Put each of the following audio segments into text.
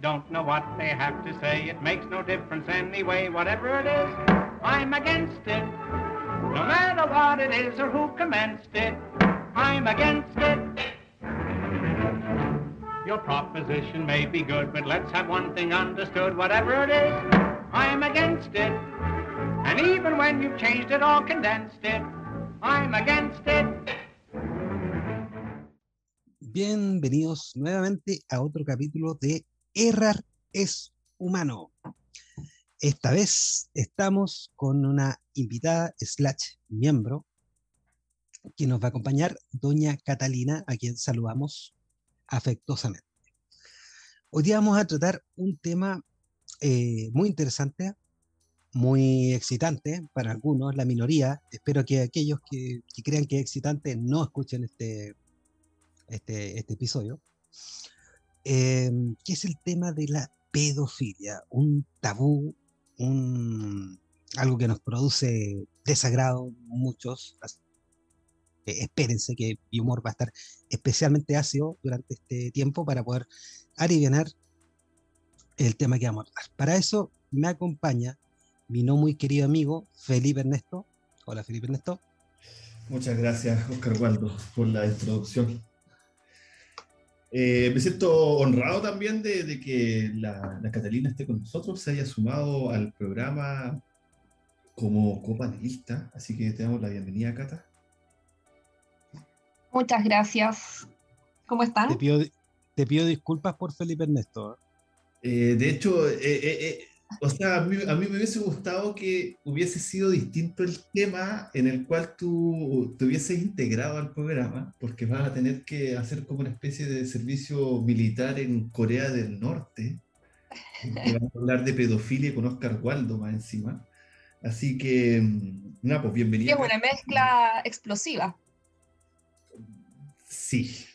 don't know what they have to say. It makes no difference anyway, whatever it is, I'm against it. No matter what it is or who commenced it, I'm against it. Your proposition may be good, but let's have one thing understood. Whatever it is, I'm against it. And even when you've changed it or condensed it, I'm against it. Bienvenidos nuevamente a otro capítulo de Errar es humano. Esta vez estamos con una invitada slash miembro que nos va a acompañar, doña Catalina, a quien saludamos afectuosamente. Hoy día vamos a tratar un tema eh, muy interesante, muy excitante para algunos, la minoría. Espero que aquellos que, que crean que es excitante no escuchen este, este, este episodio, eh, que es el tema de la pedofilia, un tabú, un, algo que nos produce desagrado muchos. espérense que mi humor va a estar especialmente ácido durante este tiempo para poder aliviar el tema que vamos a tratar. Para eso me acompaña mi no muy querido amigo Felipe Ernesto. Hola Felipe Ernesto. Muchas gracias, Oscar Waldo, por la introducción. Eh, me siento honrado también de, que la, Catalina esté con nosotros, se haya sumado al programa como copanelista, así que te damos la bienvenida, Cata. Muchas gracias. ¿Cómo están? Te pido, te pido disculpas por Felipe Ernesto. Eh, de hecho, eh, o sea, a mí, me hubiese gustado que hubiese sido distinto el tema en el cual tú te hubieses integrado al programa, porque vas a tener que hacer como una especie de servicio militar en Corea del Norte. vamos a hablar de pedofilia con Oscar Waldo más encima. Así que, mm, nada, pues bienvenido. Es una mezcla explosiva. Sí,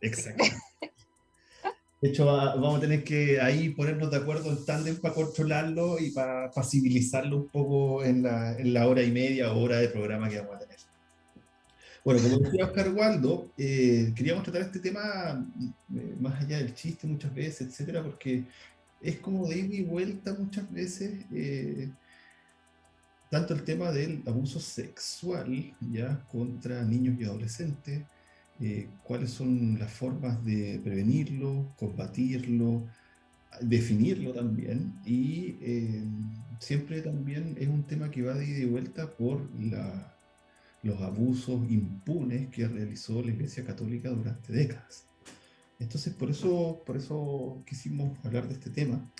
exacto. De hecho, vamos a tener que ahí ponernos de acuerdo en tándem para controlarlo y para, facilitarlo un poco en la, en la, hora y media o hora de programa que vamos a tener. Bueno, como decía Oscar Waldo, eh, queríamos tratar este tema eh, más allá del chiste muchas veces, etcétera, porque es como de ida y vuelta muchas veces, eh, tanto el tema del abuso sexual ya contra niños y adolescentes, eh, cuáles son las formas de prevenirlo, combatirlo, definirlo también. Y eh, siempre también es un tema que va de ida y vuelta por los abusos impunes que realizó la Iglesia Católica durante décadas. Entonces, por eso, por eso quisimos hablar de este tema.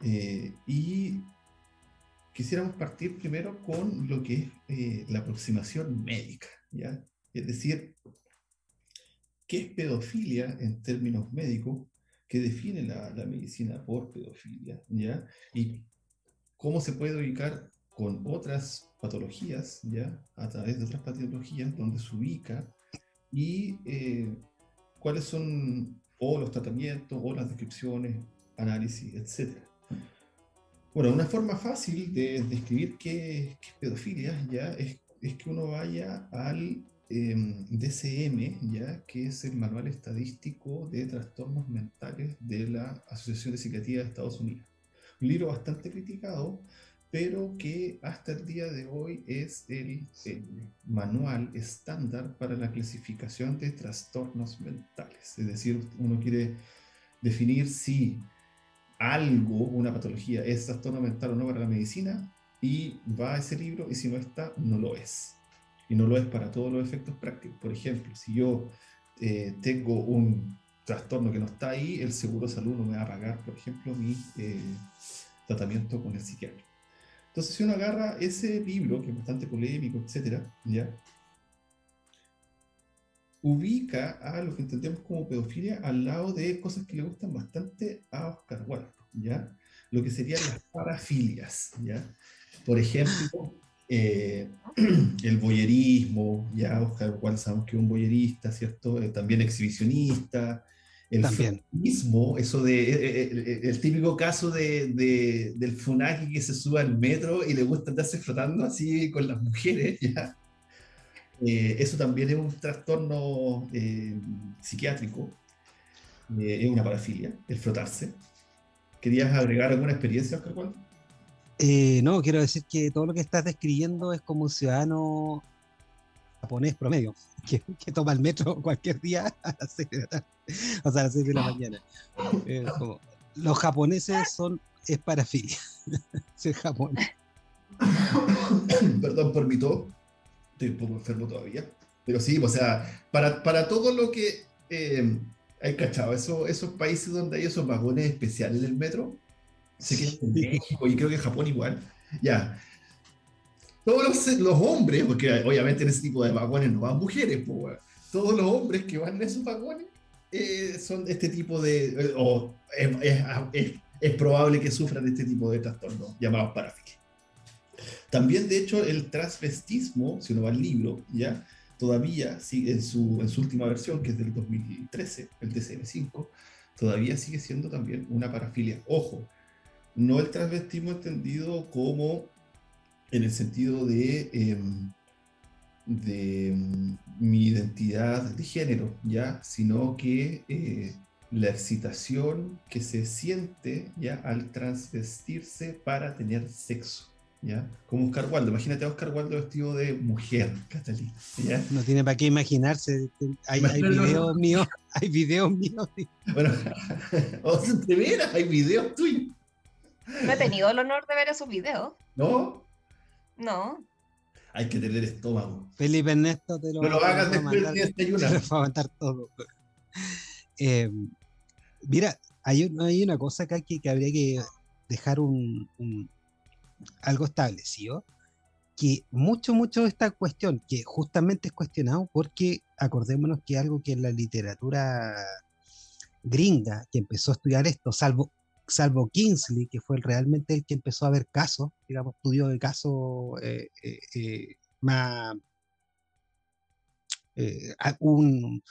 Eh, y quisiéramos partir primero con lo que es la aproximación médica, ¿ya? Es decir, ¿Qué es pedofilia en términos médicos? ¿Qué define la, medicina por pedofilia? ¿ya? Y cómo se puede ubicar con otras patologías, ¿ya? a través de otras patologías, donde se ubica y eh, cuáles son o los tratamientos o las descripciones, análisis, etc. Bueno, una forma fácil de describir qué, qué es pedofilia ya es, es, que uno vaya al DCM, em, ya que es el Manual Estadístico de Trastornos Mentales de la Asociación de Psiquiatría de Estados Unidos. Un libro bastante criticado, pero que hasta el día de hoy es el, manual estándar para la clasificación de trastornos mentales. Es decir, uno quiere definir si algo, una patología, es trastorno mental o no para la medicina, y va a ese libro, y si no está, no lo es y no lo es para todos los efectos prácticos. Por ejemplo, si yo eh, tengo un trastorno que no está ahí, el seguro de salud no me va a pagar, por ejemplo, mi eh, tratamiento con el psiquiatra. Entonces, si uno agarra ese libro, que es bastante polémico, etcétera, ¿ya? ubica a lo que entendemos como pedofilia al lado de cosas que le gustan bastante a Oscar Wilde, ¿ya? Lo que serían las parafilias, ¿ya? Por ejemplo, eh, el boyerismo, ya Oscar sabemos que es un boyerista, ¿cierto? Eh, también exhibicionista, el feminismo, eso de, eh, el, típico caso de, del funaki que se sube al metro y le gusta andarse flotando así con las mujeres, ¿ya? eso también es un trastorno psiquiátrico. eh, es una parafilia, el frotarse. ¿Querías agregar alguna experiencia, Oscar Juan? Eh, no, quiero decir que todo lo que estás describiendo es como un ciudadano japonés promedio, que, que toma el metro cualquier día a las 6 de la tarde, o sea, a las 6 de la mañana. Eh, como, los japoneses son, es parafilia, ser japonés. Perdón por mi tos, estoy un poco enfermo todavía. Pero sí, o sea, para, para todo lo que eh, hay cachado, eso, esos países donde hay esos vagones especiales del metro, sé que México y creo que en Japón igual, ya. Todos los, los hombres, porque obviamente en ese tipo de vagones no van mujeres, pues, todos los hombres que van en esos vagones eh, son este tipo de, eh, o es, es- es- es probable que sufran este tipo de trastornos llamados parafilias. También, de hecho, el transvestismo, si uno va al libro, ¿ya? todavía sigue en su, en su última versión, que es del 2013, el DCM5, todavía sigue siendo también una parafilia. Ojo, no el transvestismo entendido como en el sentido de, em, de em, mi identidad de género, ¿ya? sino que eh, la excitación que se siente ¿ya? al transvestirse para tener sexo. ¿Ya? Como Oscar Wilde, imagínate a Oscar Wilde vestido de mujer, Catalina. ¿ya? No tiene para qué imaginarse. Hay, hay videos míos, hay videos míos. Bueno, o sea, de veras, hay videos tuyos, No he tenido el honor de ver esos videos. ¿no? No. Hay que tener estómago. Felipe Ernesto te lo, No lo hagas te va a después mandar- de te lo va a todo. Eh, mira, hay, hay una cosa acá que, que habría que dejar un, un- algo establecido, que mucho, mucho de esta cuestión, que justamente es cuestionado porque acordémonos que algo que en la literatura gringa, que empezó a estudiar esto, salvo, salvo Kingsley, que fue realmente el que empezó a ver casos, digamos, estudios de casos eh, eh, eh, más... eh, un,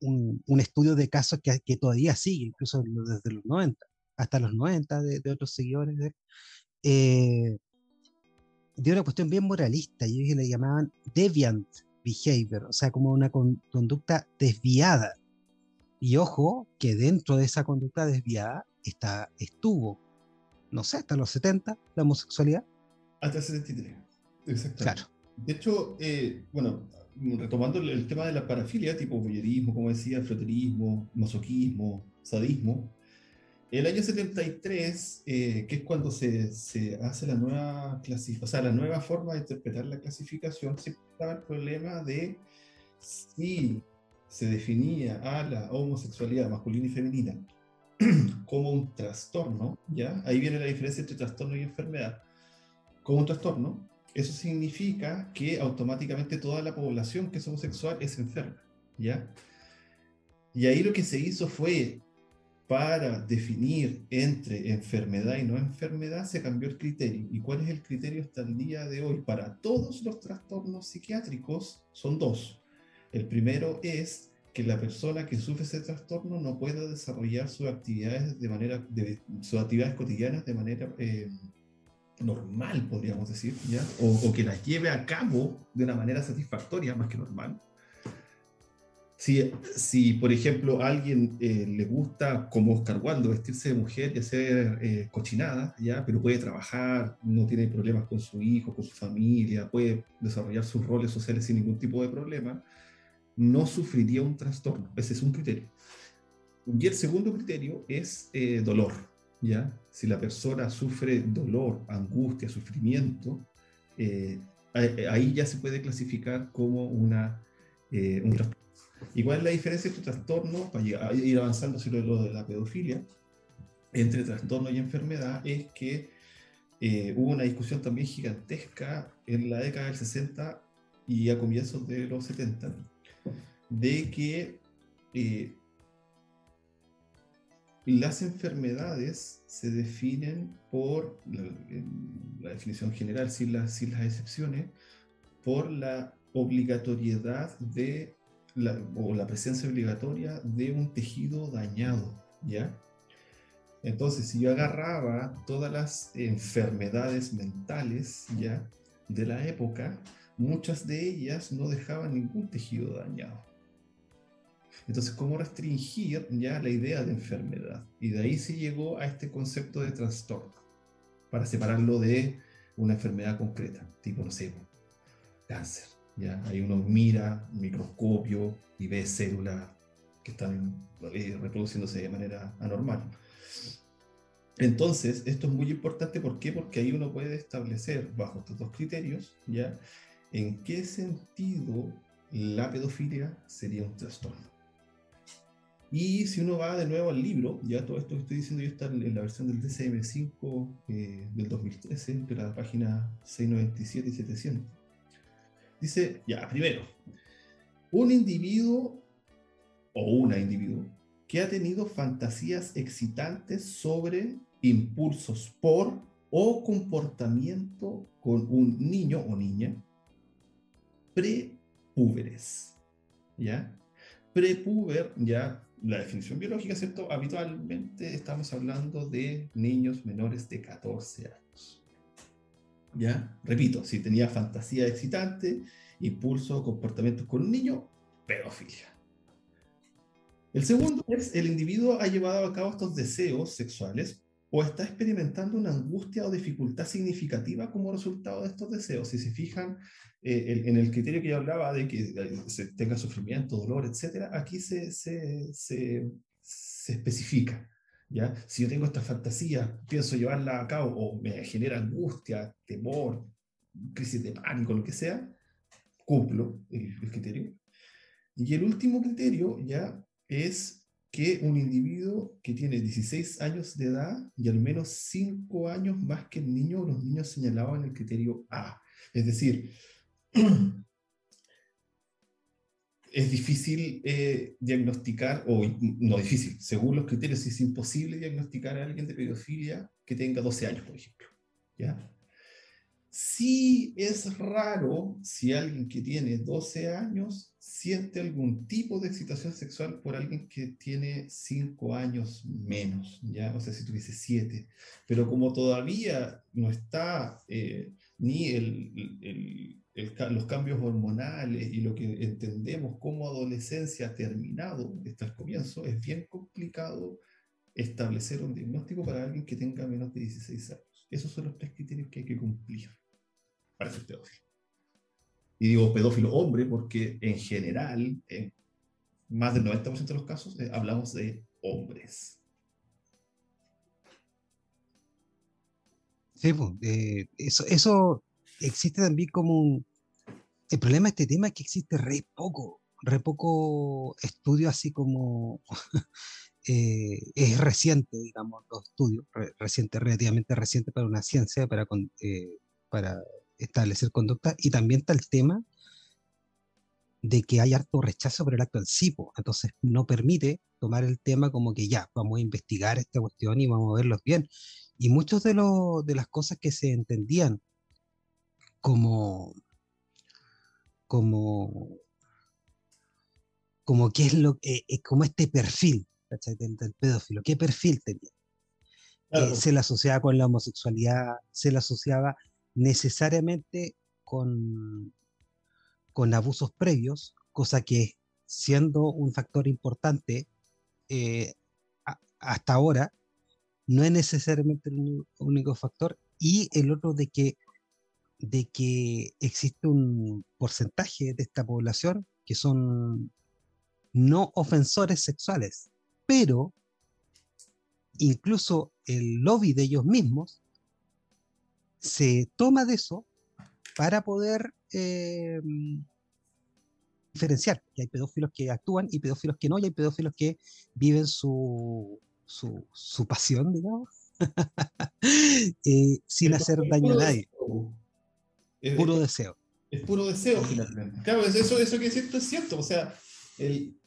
un- un estudio de casos que, que todavía sigue, incluso desde los 90, hasta los 90 de, de otros seguidores de él, eh, de una cuestión bien moralista, y ellos le llamaban deviant behavior, o sea, como una con- conducta desviada. Y ojo, que dentro de esa conducta desviada está, estuvo, no sé, hasta los 70, la homosexualidad. Hasta el 73. Exactamente. Claro. De hecho, eh, bueno, retomando el, tema de la parafilia, tipo voyerismo, como decía, froterismo, masoquismo, sadismo, el año 73, eh, que es cuando se, se hace la nueva o sea, la nueva forma de interpretar la clasificación, siempre estaba el problema de si se definía a la homosexualidad masculina y femenina como un trastorno, ¿ya? Ahí viene la diferencia entre trastorno y enfermedad. Como un trastorno, eso significa que automáticamente toda la población que es homosexual es enferma, ¿ya? Y ahí lo que se hizo fue, para definir entre enfermedad y no enfermedad, se cambió el criterio. ¿Y cuál es el criterio hasta el día de hoy? Para todos los trastornos psiquiátricos son dos. El primero es que la persona que sufre ese trastorno no pueda desarrollar sus actividades de manera, de, sus actividades cotidianas de manera eh, normal, podríamos decir, ¿ya? O, o que las lleve a cabo de una manera satisfactoria más que normal. Si, si por ejemplo, a alguien eh, le gusta, como Oscar Waldo, vestirse de mujer y hacer eh, cochinadas, ¿ya? pero puede trabajar, no tiene problemas con su hijo, con su familia, puede desarrollar sus roles sociales sin ningún tipo de problema, no sufriría un trastorno. Ese es un criterio. Y el segundo criterio es eh, dolor. ¿ya? Si la persona sufre dolor, angustia, sufrimiento, eh, ahí- ahí ya se puede clasificar como una, eh, un trastorno. ¿Y cuál es la diferencia entre trastorno, para llegar- ir avanzando sobre lo de la pedofilia, entre trastorno y enfermedad, es que eh, hubo una discusión también gigantesca en la década del 60 y a comienzos de los 70, de que eh, las enfermedades se definen por, la, la definición general, sin las, sin las excepciones, por la obligatoriedad de, la, o la presencia obligatoria de un tejido dañado, ¿ya? Entonces, si yo agarraba todas las enfermedades mentales, ¿ya? De la época, muchas de ellas no dejaban ningún tejido dañado. Entonces, ¿cómo restringir ya la idea de enfermedad? Y de ahí se llegó a este concepto de trastorno, para separarlo de una enfermedad concreta, tipo, no sé, cáncer. ¿ya? Ahí uno mira microscopio y ve células que están eh, reproduciéndose de manera anormal. Entonces, esto es muy importante, ¿por qué? Porque ahí uno puede establecer, bajo estos dos criterios, ¿ya? En qué sentido la pedofilia sería un trastorno. Y si uno va de nuevo al libro, ya todo esto que estoy diciendo yo está en la versión del DCM5 eh, del 2013, de la página 697 y 700. Dice, ya, primero, un individuo o una individuo que ha tenido fantasías excitantes sobre impulsos por o comportamiento con un niño o niña prepúberes. ¿Ya? Prepuber, ya la definición biológica, ¿cierto? Habitualmente estamos hablando de niños menores de 14 años. ¿Ya? Repito, si tenía fantasía excitante, impulso o comportamiento con un niño, pedofilia. El segundo es, el individuo ha llevado a cabo estos deseos sexuales o está experimentando una angustia o dificultad significativa como resultado de estos deseos. Si se fijan eh, en el criterio que yo hablaba de que eh, se tenga sufrimiento, dolor, etcétera, aquí se, se, se, especifica. ¿ya? Si yo tengo esta fantasía, pienso llevarla a cabo o me genera angustia, temor, crisis de pánico, lo que sea, cumplo el, el criterio. Y el último criterio ya es que un individuo que tiene 16 años de edad y al menos 5 años más que el niño o los niños señalados en el criterio A. Es decir, es difícil eh, diagnosticar, o no difícil, según los criterios, es imposible diagnosticar a alguien de pedofilia que tenga 12 años, por ejemplo. ¿ya? Sí es raro si alguien que tiene 12 años siente algún tipo de excitación sexual por alguien que tiene 5 años menos, ¿ya? O sea, si tuviese 7. Pero como todavía no está eh, ni el, los cambios hormonales y lo que entendemos como adolescencia terminado, está al comienzo, es bien complicado establecer un diagnóstico para alguien que tenga menos de 16 años. Esos son los tres criterios que hay que cumplir para ser pedófilo. Y digo pedófilo hombre porque en general, en más del 90% de los casos, eh, hablamos de hombres. Sí, eh, eso, eso existe también como un... El problema de este tema es que existe re poco, re poco estudio así como... eh, es reciente, digamos, los estudios, re- reciente, relativamente reciente para una ciencia, para, eh, para establecer conducta, y también está el tema de que hay harto rechazo por el acto en sí, po. entonces no permite tomar el tema como que ya, vamos a investigar esta cuestión y vamos a verlos bien. Y muchas de, de las cosas que se entendían como, como, como qué es lo eh, como este perfil. Del, del pedófilo, qué perfil tenía. Claro, Eh, se la asociaba con la homosexualidad, se la asociaba necesariamente con, con abusos previos, cosa que siendo un factor importante eh, a- hasta ahora, no es necesariamente el uni- único factor, y el otro de que, de que existe un porcentaje de esta población que son no ofensores sexuales, pero incluso el lobby de ellos mismos se toma de eso para poder eh, diferenciar que hay pedófilos que actúan y pedófilos que no, y hay pedófilos que viven su, su, su pasión, digamos, eh, sin es hacer daño a nadie, deseo. Es- puro es- deseo. es puro deseo finalmente. Claro, es eso, eso que siento es cierto. O sea, el,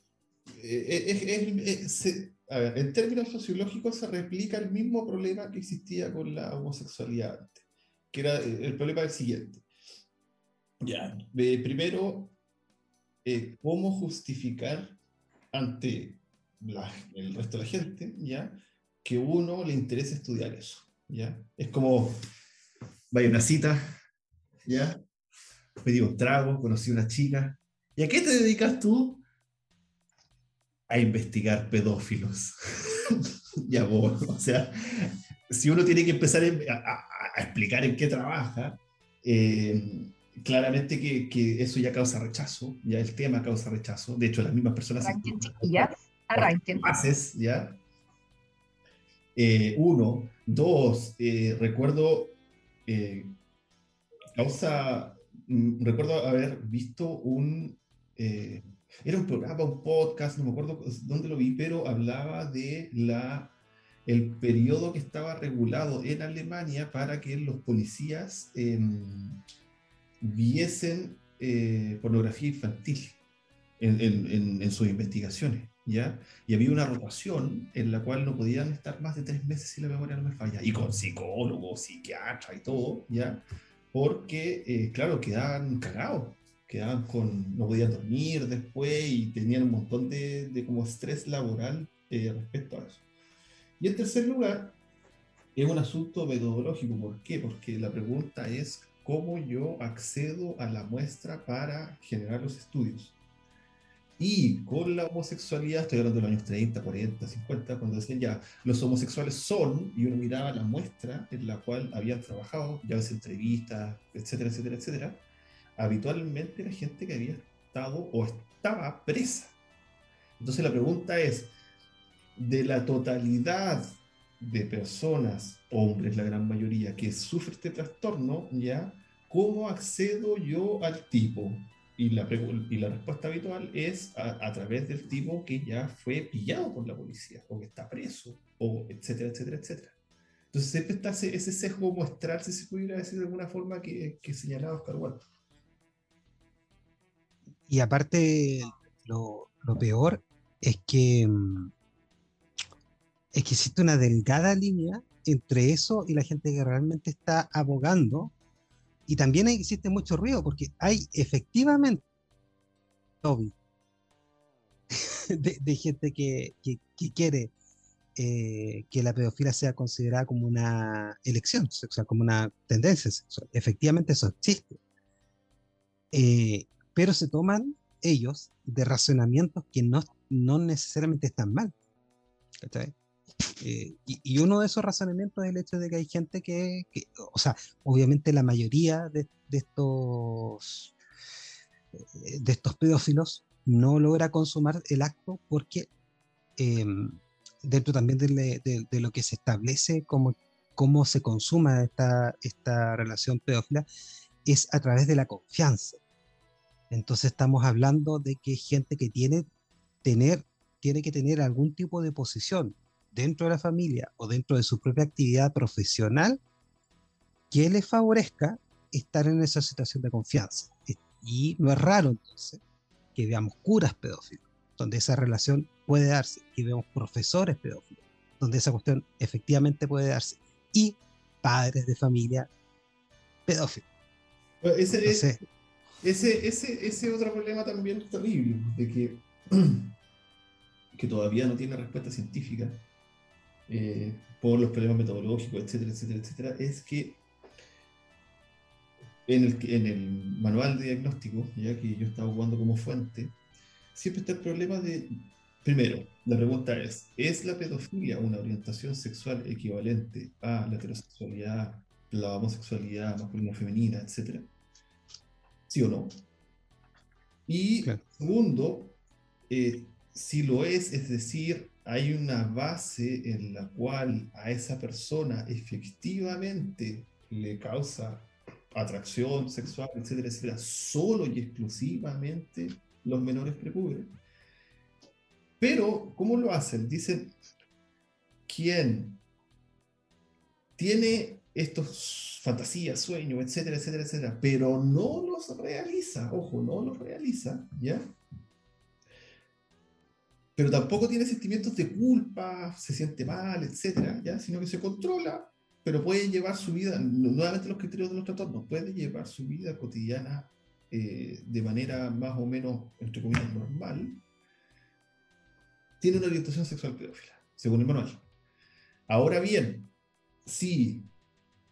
eh, es- es- es- se- a ver, en términos sociológicos se replica el mismo problema que existía con la homosexualidad antes, que era eh, el problema del siguiente. Ya, eh, primero, eh, ¿cómo justificar ante la- el resto de la gente, ya, que uno le interese estudiar eso, ya? Es como, vaya a una cita, ya, pedí un trago, conocí a una chica. ¿Y a qué te dedicas tú? A investigar pedófilos. ya vos, o sea, si uno tiene que empezar a, a- a explicar en qué trabaja, eh, claramente que, que eso ya causa rechazo, ya el tema causa rechazo. De hecho, las mismas personas... Arranquen, chiquillas. Arranquen. haces, ¿ya? Eh, uno. Dos, eh, recuerdo, causa, mm, recuerdo haber visto un, eh, era un programa, un podcast, no me acuerdo dónde lo vi, pero hablaba de la, el periodo que estaba regulado en Alemania para que los policías em, viesen eh, pornografía infantil en, en- en- en sus investigaciones, ¿ya? Y había una rotación en la cual no podían estar más de tres meses si la memoria no me falla, y con psicólogos, psiquiatra y todo, ¿ya? Porque, eh, claro, quedaban cagados, quedaban con, no podían dormir después y tenían un montón de, de como estrés laboral eh, respecto a eso. Y en tercer lugar, es un asunto metodológico. ¿Por qué? Porque la pregunta es cómo yo accedo a la muestra para generar los estudios. Y con la homosexualidad, estoy hablando de los años 30, 40, 50, cuando decían ya, los homosexuales son, y uno miraba la muestra en la cual habían trabajado, ya ves entrevistas, etcétera, etcétera, etcétera, habitualmente era gente que había estado o estaba presa. Entonces la pregunta es, de la totalidad de personas, hombres la gran mayoría, que sufre este trastorno, ¿ya? ¿Cómo accedo yo al tipo? Y la, y la respuesta habitual es a, a través del tipo que ya fue pillado por la policía, o que está preso, o etcétera, etcétera, etcétera. Entonces siempre está ese, ese sesgo muestral, si se pudiera decir de alguna forma, que, que señalaba Oscar Wilde. Y aparte, lo, lo peor es que, mm, es que existe una delgada línea entre eso y la gente que realmente está abogando. Y también existe mucho ruido, porque hay efectivamente lobby de, de gente que, que- que quiere eh, que la pedofilia sea considerada como una elección sexual, como una tendencia sexual. Efectivamente eso existe. Eh, pero se toman ellos de razonamientos que no, no necesariamente están mal. Eh, y, uno de esos razonamientos es el hecho de que hay gente que, o sea, obviamente la mayoría de, estos eh, de estos pedófilos no logra consumar el acto porque eh, dentro también de lo que se establece como cómo se consuma esta, esta relación pedófila es a través de la confianza. Entonces estamos hablando de que gente que tiene, tener, tiene que tener algún tipo de posición dentro de la familia o dentro de su propia actividad profesional que le favorezca estar en esa situación de confianza. Y no es raro entonces que veamos curas pedófilos, donde esa relación puede darse, y vemos profesores pedófilos, donde esa cuestión efectivamente puede darse, y padres de familia pedófilos. Ese, Entonces, Ese, ese, ese otro problema también terrible, de que, que todavía no tiene respuesta científica eh, por los problemas metodológicos, etcétera, etcétera, etcétera, es que en el, en el manual de diagnóstico, ya que yo estaba jugando como fuente, siempre está el problema de, primero, la pregunta es, ¿es la pedofilia una orientación sexual equivalente a la heterosexualidad, la homosexualidad masculina, femenina, etcétera? ¿Sí o no? Y Claro. segundo, eh, si lo es, es decir, hay una base en la cual a esa persona efectivamente le causa atracción sexual, etcétera, etcétera, solo y exclusivamente los menores precubres. Pero, ¿cómo lo hacen? Dicen, ¿quién tiene estos fantasías, sueños, etcétera, etcétera, etcétera, pero no los realiza, ojo, no los realiza, ¿ya? Pero tampoco tiene sentimientos de culpa, se siente mal, etcétera, ¿ya? Sino que se controla, pero puede llevar su vida, nu- nuevamente los criterios de los trastornos, puede llevar su vida cotidiana eh, de manera más o menos, entre comillas, normal, tiene una orientación sexual pedófila, según el manual. Ahora bien, si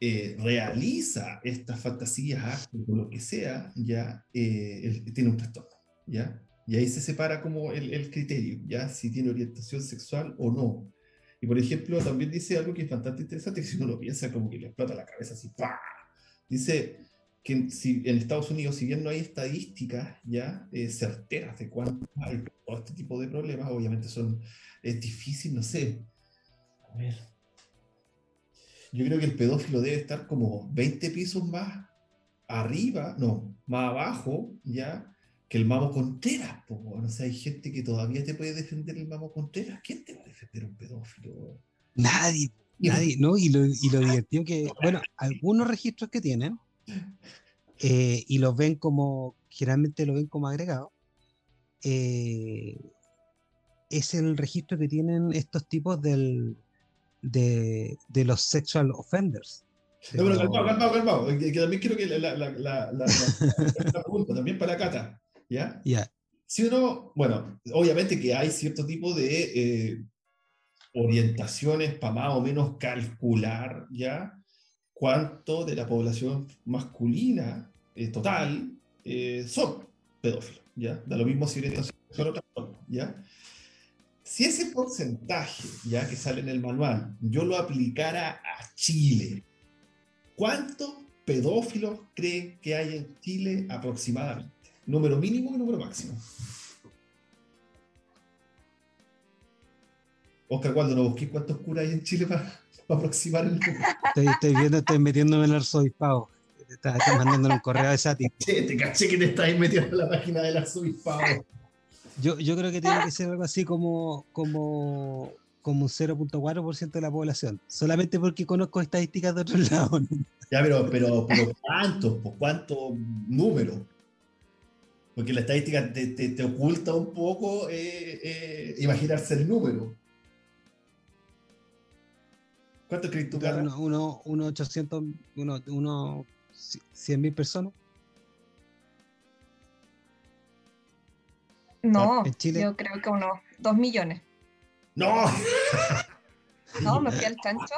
eh, realiza estas fantasías, o lo que sea, ya eh, tiene un trastorno, ¿ya? Y ahí se separa como el, criterio, ya si tiene orientación sexual o no. Y por ejemplo, también dice algo que es bastante interesante, si uno lo piensa como que le explota la cabeza así. Dice que si, en Estados Unidos, si bien no hay estadísticas ya eh, certeras de cuánto hay todo este tipo de problemas, obviamente son, es difícil, no sé. A ver. Yo creo que el pedófilo debe estar como 20 pisos más arriba, no, más abajo, ya, que el Mamo Contreras. Po, o sea, hay gente que todavía te puede defender el Mamo Contreras. ¿Quién te va a defender un pedófilo? Nadie, nadie, ¿no? Y lo, y lo divertido que, bueno, algunos registros que tienen, eh, y los ven como, generalmente lo ven como agregado, eh, es el registro que tienen estos tipos del, de, de los sexual offenders. No, pero calmado, calmado, calmado. Que, que también quiero que la, la, la, la, pregunta, también para Cata, ¿ya? Ya, Si uno, bueno, obviamente que hay cierto tipo de eh, orientaciones para más o menos calcular, ¿ya? Cuánto de la población masculina eh, total eh, son pedófilos, ¿ya? Da lo mismo si o trastorno, ¿ya? Si ese porcentaje, ya que sale en el manual, yo lo aplicara a Chile, ¿cuántos pedófilos creen que hay en Chile aproximadamente? Número mínimo y número máximo. Oscar, cuando no busqué cuántos curas hay en Chile para aproximar el número. estoy, estoy viendo, estoy metiéndome en el arzobispado. Está, está mandándole un correo de Sati. Che, te caché que te estáis metiendo en la página del arzobispado. Yo, yo creo que tiene que ser algo así como, como, como un 0.4% de la población. Solamente porque conozco estadísticas de otros lados. Ya, pero, pero, pero ¿cuántos? ¿Por cuántos números? Porque la estadística te, te- te oculta un poco eh, eh, imaginarse el número. ¿Cuánto crees tú, Carla? Uno, uno, uno 800, uno, uno 100 mil personas. No, ¿En Chile? yo creo que unos dos millones. ¡No! No, me fui al chancho.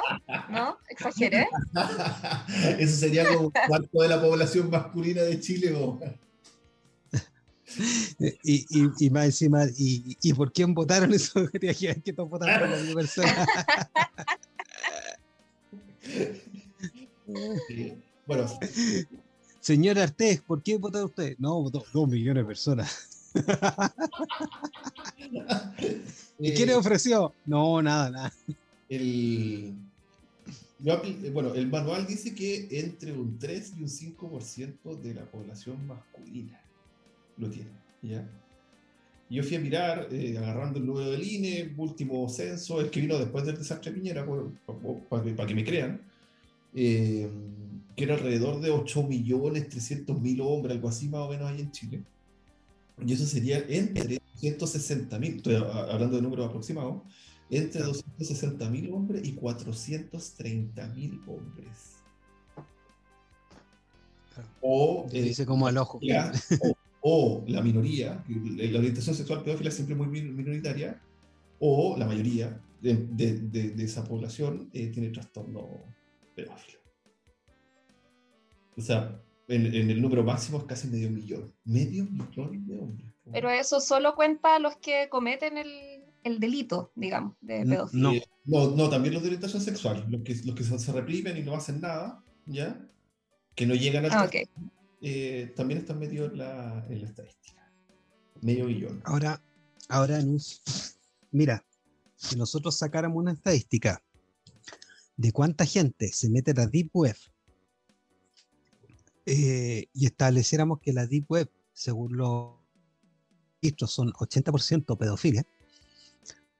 ¿No? ¿Exageré? Eso sería como cuánto de la población masculina de Chile. o- Y, y, y más encima, y, ¿y por quién votaron eso? Que que todos votaron por la misma persona. Bueno, Señor Artés, ¿por quién votó usted? No, votó dos millones de personas. ¿Y eh, quién le ofreció? No, nada, nada. el, apli- bueno, el manual dice que entre un 3 y un 5% de la población masculina lo tiene. ¿ya? Yo fui a mirar, eh, agarrando el número del INE, último censo, el que vino después del desastre de Piñera, para que, pa' que me crean, eh, que era alrededor de 8.300.000 hombres, algo así más o menos ahí en Chile. Y eso sería entre 260.000, estoy a- hablando de números aproximados, entre 260.000 hombres y 430.000 hombres. O, eh, dice como al ojo. ya, o, o la minoría, la orientación sexual pedófila es siempre muy min- minoritaria, o la mayoría de, de- de- de esa población eh, tiene trastorno pedófilo. O sea, en, en el número máximo es casi medio millón. Medio millón de hombres. Pero eso solo cuenta a los que cometen el, el delito, digamos, de pedofilia. No. No, no, también los de orientación sexual, los que, los que se, se reprimen y no hacen nada, ¿ya? Que no llegan al Ah, ok. trastorno, eh, también están metidos en la, en la estadística. Medio millón. Ahora, ahora, Nus, mira, si nosotros sacáramos una estadística de cuánta gente se mete a la Deep Web eh, y estableciéramos que la Deep Web, según los registros, son 80% pedofilia,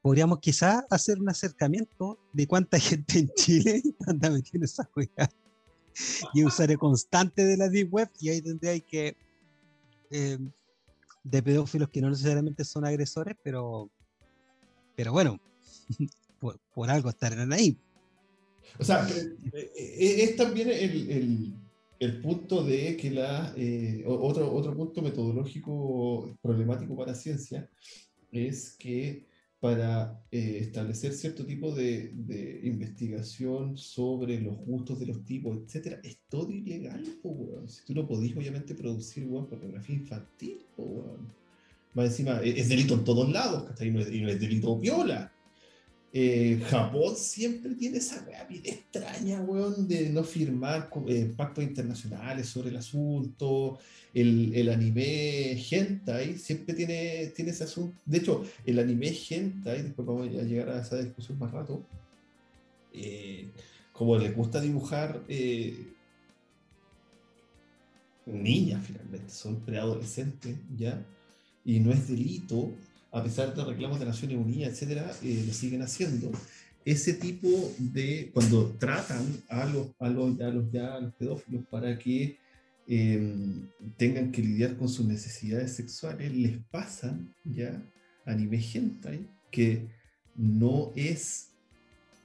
podríamos quizás hacer un acercamiento de cuánta gente en Chile anda metiendo esa weá. Y un usuario constante de la Deep Web, y ahí tendría que. eh, de pedófilos que no necesariamente son agresores, pero, pero bueno, por, por algo estarán ahí. O sea, que, eh, eh, es también el, el- el punto de que la. eh, otro, otro punto metodológico problemático para ciencia es que para eh, establecer cierto tipo de, investigación sobre los gustos de los tipos, etcétera, es todo ilegal, po, weón. Si tú no podís, obviamente, producir weón, pornografía infantil, po, weón. Más encima, e, es delito en todos lados, ¿cachai? Y y no es delito viola. Eh, Japón siempre tiene esa weá bien extraña, weón, de no firmar eh, pactos internacionales sobre el asunto. El, el anime hentai siempre tiene, tiene ese asunto. De hecho, el anime hentai, después vamos a llegar a esa discusión más rato, eh, como les gusta dibujar eh, niñas finalmente, son preadolescentes ya, y no es delito, a pesar de reclamos de Naciones Unidas, etcétera, eh, lo siguen haciendo. Ese tipo de, cuando tratan a los, a los, a los, ya, a los pedófilos para que eh, tengan que lidiar con sus necesidades sexuales, les pasan ya anime hentai, que no es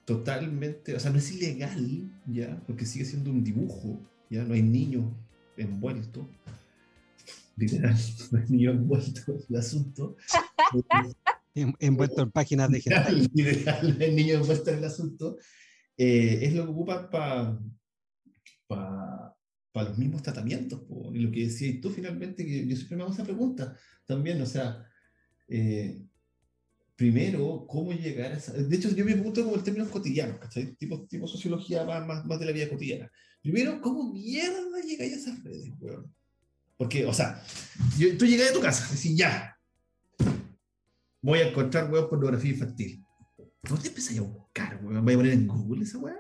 totalmente, o sea, no es ilegal, ya, porque sigue siendo un dibujo, ya, no hay niños envueltos, literal, no hay niños envueltos en el asunto. En- Envuelto en páginas de literal, no hay niños envueltos en el asunto. Eh, es lo que ocupan para los mismos tratamientos. po. Y lo que decías tú finalmente, que yo siempre me hago esa pregunta también, o sea, eh, primero, ¿cómo llegar a esa... De hecho, yo me pregunto como en términos cotidianos, ¿cachai? Tipo, tipo sociología más, más, más de la vida cotidiana. Primero, ¿cómo mierda llegáis a esas redes, weón? Porque, o sea, yo- tú llegas a tu casa, decís, ya, voy a encontrar, weón, pornografía infantil. ¿Dónde empezáis a buscar, weón? ¿Voy a poner en Google esa weá?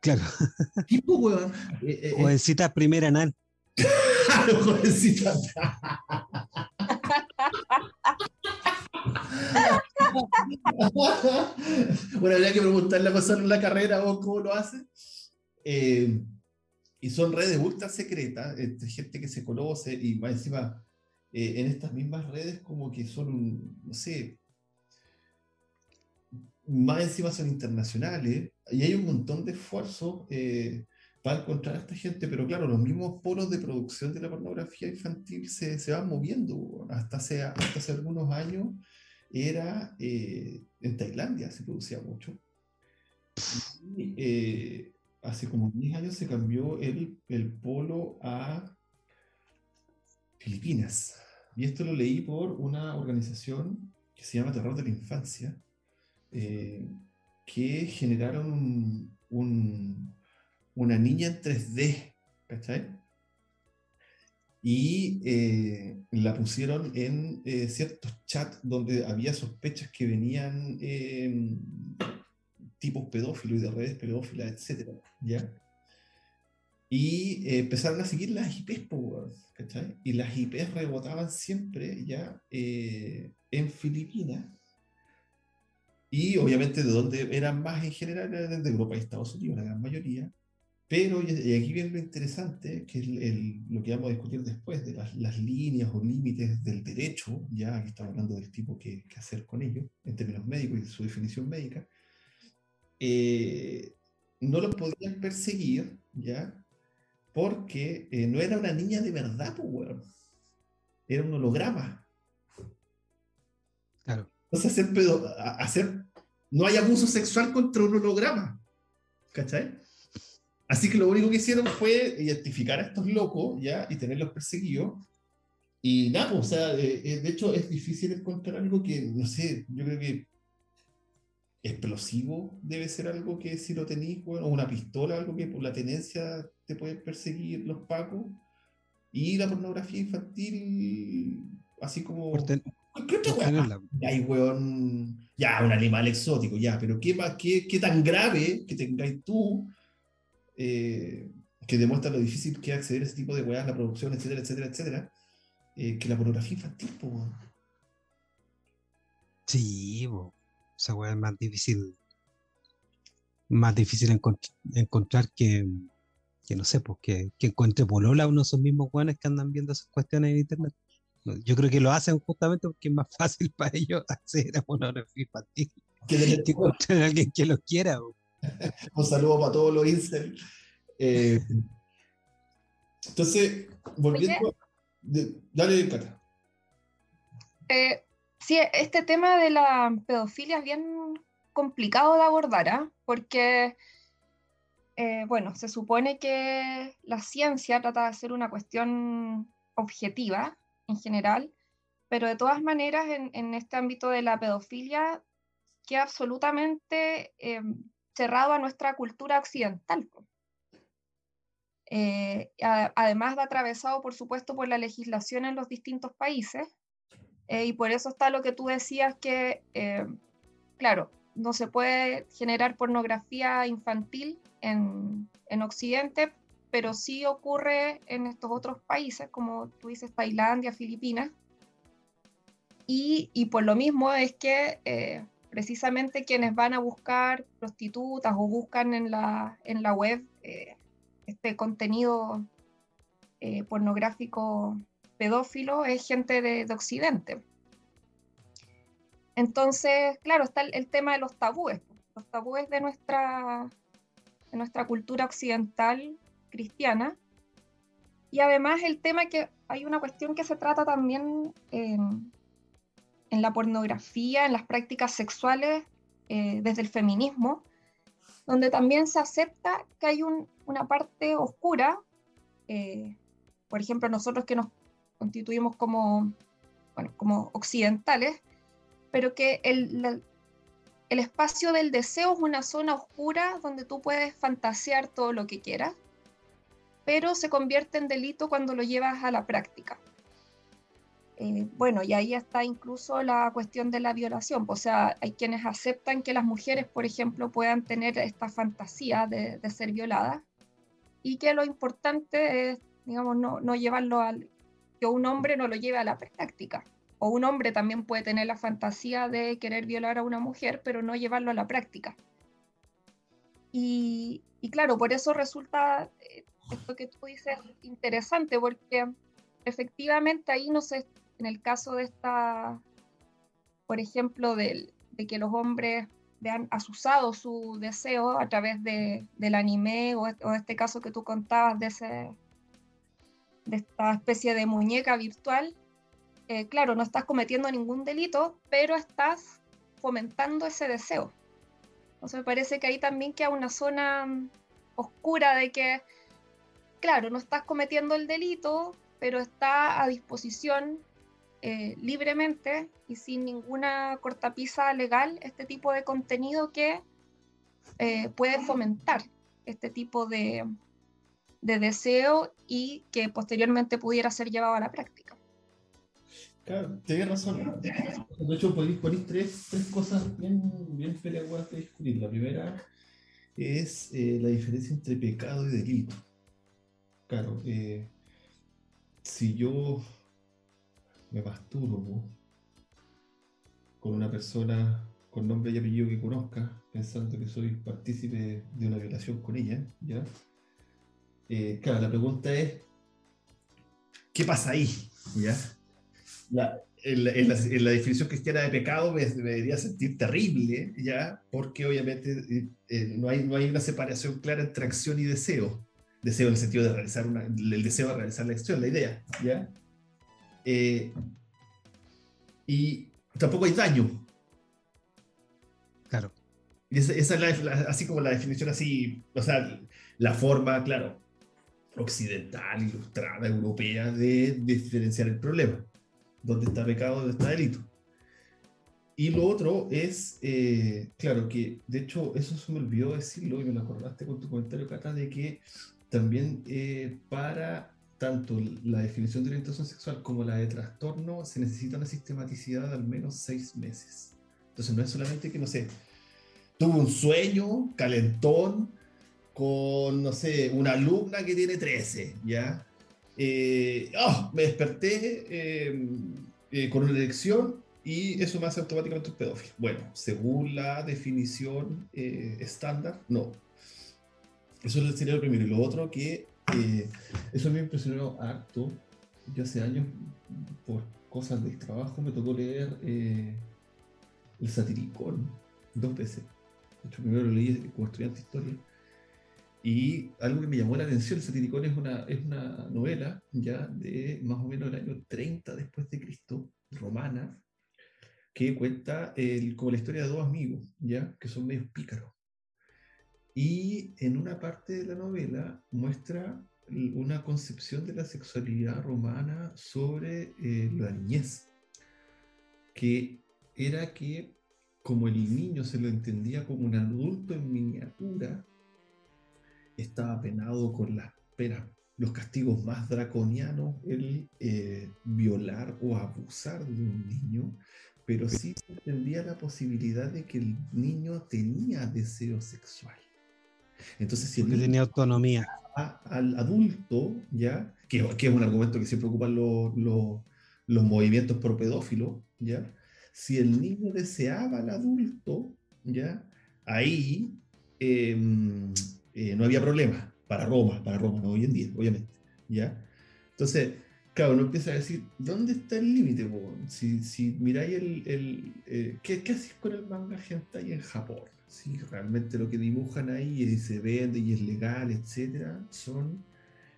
Claro. Tipo, weón. Eh, eh, O en cita primera anal. Jovencita. bueno, habría que preguntarle a pasar en la carrera o cómo lo hace. Eh, y son redes ultra secretas, gente que se conoce y más encima eh, en estas mismas redes como que son, no sé, más encima son internacionales y hay un montón de esfuerzos eh, para encontrar a esta gente, pero claro, los mismos polos de producción de la pornografía infantil se, se van moviendo. Hasta hace, hasta hace algunos años era eh, en Tailandia, se producía mucho. Y, eh, hace como 10 años se cambió el, el polo a Filipinas. Y esto lo leí por una organización que se llama Terror de la Infancia, eh, que generaron un, un, una niña en 3D, ¿cachai? Y eh, la pusieron en eh, ciertos chats donde había sospechas que venían eh, tipos pedófilos y de redes pedófilas, etcétera, ¿ya? Y eh, empezaron a seguir las IPs, ¿cachai? Y las IPs rebotaban siempre ya eh, en Filipinas. Y obviamente de donde eran más en general, era de Europa y Estados Unidos, la gran mayoría. Pero, y aquí viene lo interesante, que es el- el- lo que vamos a discutir después, de las, las líneas o límites del derecho, ya aquí estamos hablando del tipo que, que hacer con ello, en términos médicos y su definición médica, eh, no los podían perseguir, ¿ya? Porque eh, no era una niña de verdad, pues, weón. Era un holograma. Claro. Entonces, a- hacer, no hay abuso sexual contra un holograma. ¿Cachai? Así que lo único que hicieron fue identificar a estos locos, ¿ya? Y tenerlos perseguidos. Y nada, pues, o sea, eh, eh, de hecho es difícil encontrar algo que, no sé, yo creo que explosivo debe ser algo que si lo tenéis, bueno, o una pistola, algo que por la tenencia te pueden perseguir los pacos. Y la pornografía infantil, así como... Por, ten- hay weón. Ya, un animal exótico, ya, pero ¿qué, más, qué, qué tan grave que tengáis tú eh, que demuestra lo difícil que es acceder a ese tipo de weas, la producción, etcétera, etcétera, etcétera, eh, que la pornografía infantil, po, weón. Sí, bo. esa weá es más difícil. Más difícil encont- encontrar que, que no sé, pues que, que encuentre polola uno de esos mismos weones que andan viendo esas cuestiones en internet. Yo creo que lo hacen justamente porque es más fácil para ellos acceder a pornografía infantil Que de- que alguien que los quiera. bo. Un saludo para todos los incel. Eh, entonces, volviendo. de- dale, Cata. Eh, sí, este tema de la pedofilia es bien complicado de abordar, ¿ah? Porque, eh, bueno, se supone que la ciencia trata de hacer una cuestión objetiva en general, pero de todas maneras en, este ámbito de la pedofilia queda absolutamente eh, cerrado a nuestra cultura occidental. Eh, además de atravesado, por supuesto, por la legislación en los distintos países, y por eso está lo que tú decías que, claro, no se puede generar pornografía infantil en, en Occidente, pero sí ocurre en estos otros países, como tú dices, Tailandia, Filipinas. Y, y por lo mismo es que eh, precisamente quienes van a buscar prostitutas o buscan en la, en la web eh, este contenido eh, pornográfico pedófilo es gente de, de, Occidente. Entonces, claro, está el, el, tema de los tabúes, los tabúes de nuestra, de nuestra cultura occidental cristiana. Y además el tema que hay una cuestión que se trata también en, en la pornografía, en las prácticas sexuales eh, desde el feminismo, donde también se acepta que hay un, una parte oscura, eh, por ejemplo, nosotros que nos constituimos como, bueno, como occidentales, pero que el, el espacio del deseo es una zona oscura donde tú puedes fantasear todo lo que quieras pero se convierte en delito cuando lo llevas a la práctica. Eh, bueno, y ahí está incluso la cuestión de la violación. O sea, hay quienes aceptan que las mujeres, por ejemplo, puedan tener esta fantasía de, ser violadas y que lo importante es, digamos, no, no llevarlo al... que un hombre no lo lleve a la práctica. O un hombre también puede tener la fantasía de querer violar a una mujer, pero no llevarlo a la práctica. Y, claro, por eso resulta eh, esto que tú dices interesante, porque efectivamente ahí no sé, en el caso de esta, por ejemplo, de, de que los hombres vean asusado su deseo a través de, del anime o, o, este caso que tú contabas de, ese, de esta especie de muñeca virtual, eh, claro, no estás cometiendo ningún delito, pero estás fomentando ese deseo. Entonces me parece que ahí también queda una zona oscura de que claro, no estás cometiendo el delito, pero está a disposición eh, libremente y sin ninguna cortapisa legal este tipo de contenido que eh, puede fomentar este tipo de, deseo y que posteriormente pudiera ser llevado a la práctica. Claro, tienes razón. De hecho, podéis poner tres, tres cosas bien, bien peleagudas de discutir. La primera es eh, la diferencia entre pecado y delito. Claro, eh, si yo me masturbo con una persona con nombre y apellido que conozca, pensando que soy partícipe de una violación con ella, ¿ya? Eh, claro, la pregunta es, ¿qué pasa ahí? ¿Ya? La, en, la, definición cristiana de pecado me, debería sentir terrible, ¿ya? Porque obviamente eh, no, hay, no hay una separación clara entre acción y deseo deseo en el sentido de realizar una, el deseo de realizar la acción, la idea, ¿ya? Eh, y tampoco hay daño. Claro. Y esa, es la, así como la definición así, o sea, la forma, claro, occidental, ilustrada, europea de, diferenciar el problema. Dónde está pecado, dónde está delito. Y lo otro es, eh, claro, que de hecho eso se me olvidó decirlo y me lo acordaste con tu comentario, Cata, de que también eh, para tanto la definición de orientación sexual como la de trastorno se necesita una sistematicidad de al menos seis meses. Entonces no es solamente que, no sé, tuve un sueño calentón con, no sé, una alumna que tiene 13, ¿ya? Eh, oh, me desperté eh, con una elección y eso me hace automáticamente un pedófilo. Bueno, según la definición estándar, no, eso sería lo primero. Y lo otro que eh, eso me impresionó harto. Yo hace años, por cosas de trabajo, me tocó leer eh, El Satiricón dos veces. De hecho, primero lo leí como estudiante historia. Y algo que me llamó la atención, Satiricón es una, es una novela ya de más o menos el año 30 después de Cristo, romana, que cuenta el, como la historia de dos amigos, ya que son medios pícaros. Y en una parte de la novela muestra una concepción de la sexualidad romana sobre eh, la niñez. que era que como el niño se lo entendía como un adulto en miniatura, estaba penado con las penas, los castigos más draconianos, el eh, violar o abusar de un niño, pero sí se entendía la posibilidad de que el niño tenía deseo sexual. Entonces, si el tenía autonomía. Al adulto, ¿ya? Que, que, es un argumento que siempre ocupan los, los, los movimientos pro pedófilos, ¿ya? Si el niño deseaba al adulto, ¿ya? Ahí em, eh, no había problema para Roma, para Roma, no hoy en día, obviamente, ¿ya? Entonces, claro, uno empieza a decir, ¿dónde está el límite? Si, si miráis el... el eh, ¿qué, ¿qué, haces con el manga hentai en Japón? Si realmente lo que dibujan ahí y se vende y es legal, etcétera, son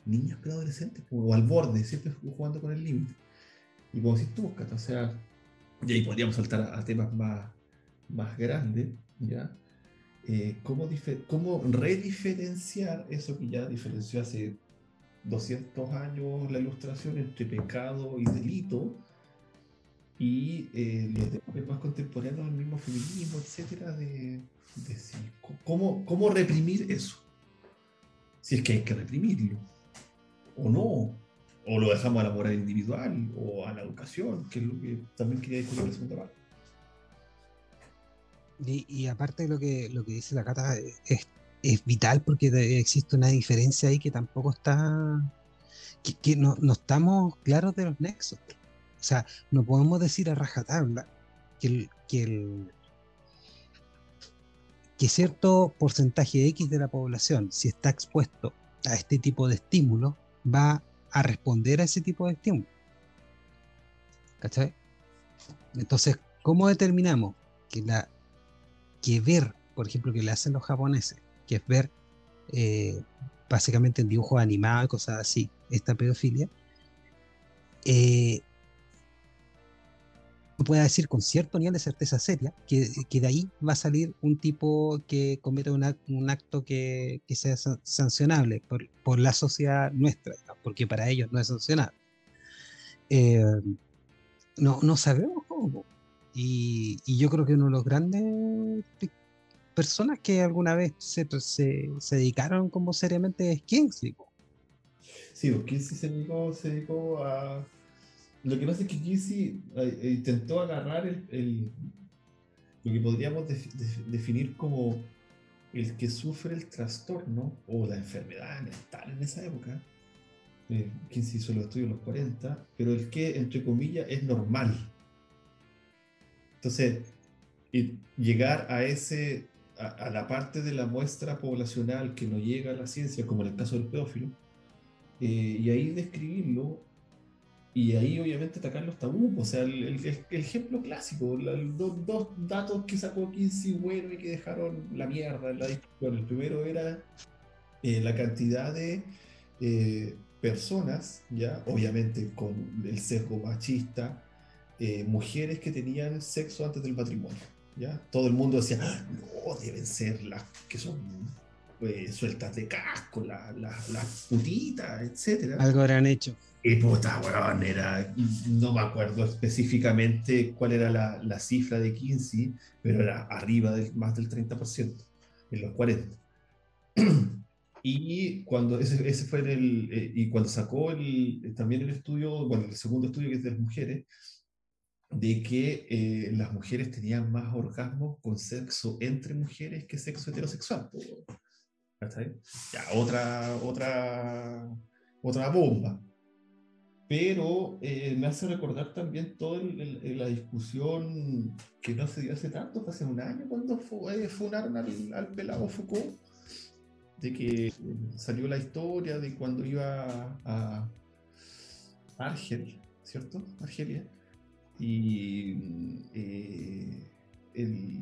niños preadolescentes, o al borde, siempre jugando con el límite. Y como si tú, o sea, y ahí podríamos saltar a, temas más, más grandes, ¿ya? Eh, ¿cómo, ¿Cómo rediferenciar eso que ya diferenció hace 200 años la ilustración entre pecado y delito? Y eh, los más contemporáneos, el mismo feminismo, etcétera, de, de ¿cómo, ¿cómo reprimir eso? Si es que hay que reprimirlo, o no, o lo dejamos a la moral individual o a la educación, que es lo que también quería discutir en la segunda parte. Y, aparte lo que, lo que dice la Cata, es, es vital porque existe una diferencia ahí que tampoco está, que, no, no, estamos claros de los nexos. O sea, no podemos decir a rajatabla que el, que el que cierto porcentaje X de la población, si está expuesto a este tipo de estímulos, va a responder a ese tipo de estímulo. ¿Cachai? Entonces, ¿cómo determinamos que, la, que ver, por ejemplo, que le hacen los japoneses, que es ver eh, básicamente en dibujos animados y cosas así, esta pedofilia, eh, pueda decir con cierto nivel de certeza seria que, que, de ahí va a salir un tipo que cometa un acto que, que sea sancionable por, por, la sociedad nuestra, porque para ellos no es sancionable. Eh, no, no sabemos cómo. Y, yo creo que uno de los grandes personas que alguna vez se, se, dedicaron como seriamente es Kingsley. Sí, pues Kingsley se dedicó, se dedicó a lo que pasa es que Kissy eh, eh, intentó agarrar el, lo que podríamos definir como el que sufre el trastorno o la enfermedad mental en esa época. Eh, hizo los estudios en los 40, pero el que, entre comillas, es normal. Entonces, llegar a ese a, la parte de la muestra poblacional que no llega a la ciencia, como en el caso del pedófilo, eh, y ahí describirlo y ahí obviamente atacar los tabús, o sea, el, ejemplo clásico, los dos datos que sacó Kinsey bueno y que dejaron la mierda en la discusión. El primero era eh, la cantidad de eh, personas, ya obviamente con el sesgo machista, eh, mujeres que tenían sexo antes del matrimonio. ¿ya? Todo el mundo decía, ah, no, deben ser las que son sueltas de casco, las la, putitas, etc. Algo habrán hecho. Y puta, weón, era, no me acuerdo específicamente cuál era la, la cifra de Kinsey, pero era arriba del más del 30%, en los 40. y cuando ese, ese fue el, eh, y cuando sacó el, también el estudio, bueno, el segundo estudio que es de las mujeres, de que eh, las mujeres tenían más orgasmos con sexo entre mujeres que sexo heterosexual. Ya, otra, otra, otra bomba pero eh, me hace recordar también toda la discusión que no se dio hace tanto, hace un año, cuando eh, funaron al, al, pelado Foucault, de que salió la historia de cuando iba a, Argel, ¿cierto? Argelia, y eh, el,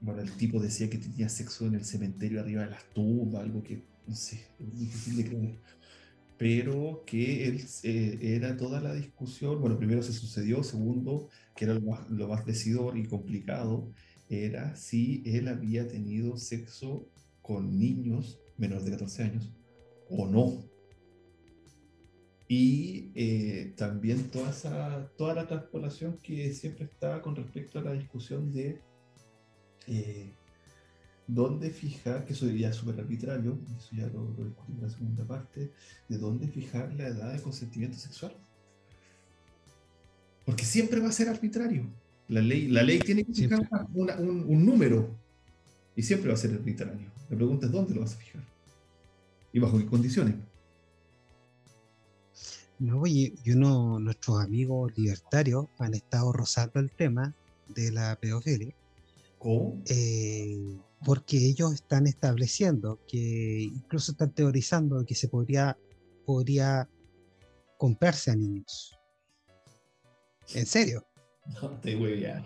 bueno, el tipo decía que tenía sexo en el cementerio arriba de las tumbas, algo que, no sé, es difícil de creer pero que él, eh, era toda la discusión, bueno, primero se sucedió, segundo, que era lo más, decidor y complicado, era si él había tenido sexo con niños menores de 14 años o no. Y eh, también toda, esa, toda la transpolación que siempre está con respecto a la discusión de eh, dónde fijar, que eso ya es súper arbitrario, eso ya lo, lo discutimos en la segunda parte, de dónde fijar la edad de consentimiento sexual. Porque siempre va a ser arbitrario. La ley, la ley tiene que fijar un, un, número y siempre va a ser arbitrario. La pregunta es dónde lo vas a fijar y bajo qué condiciones. No, y, uno, nuestros amigos libertarios han estado rozando el tema de la pedofilia. ¿Cómo? Eh, porque ellos están estableciendo que incluso están teorizando que se podría, podría comprarse a niños. En serio. No te voy a...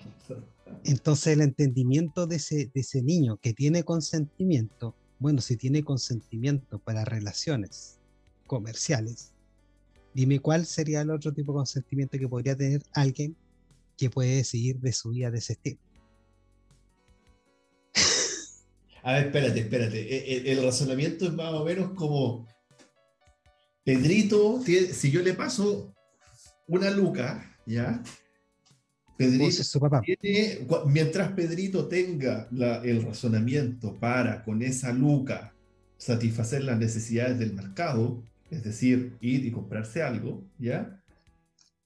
Entonces el entendimiento de ese, de ese niño que tiene consentimiento, bueno, si tiene consentimiento para relaciones comerciales, dime cuál sería el otro tipo de consentimiento que podría tener alguien que puede seguir de su vida de ese estilo. A ver, espérate, espérate. E, e, el, razonamiento es más o menos como Pedrito, si yo le paso una luca, ¿ya? Pedrito su papá. mientras Pedrito tenga el razonamiento para con esa luca satisfacer las necesidades del mercado, es decir, ir y comprarse algo, ¿ya?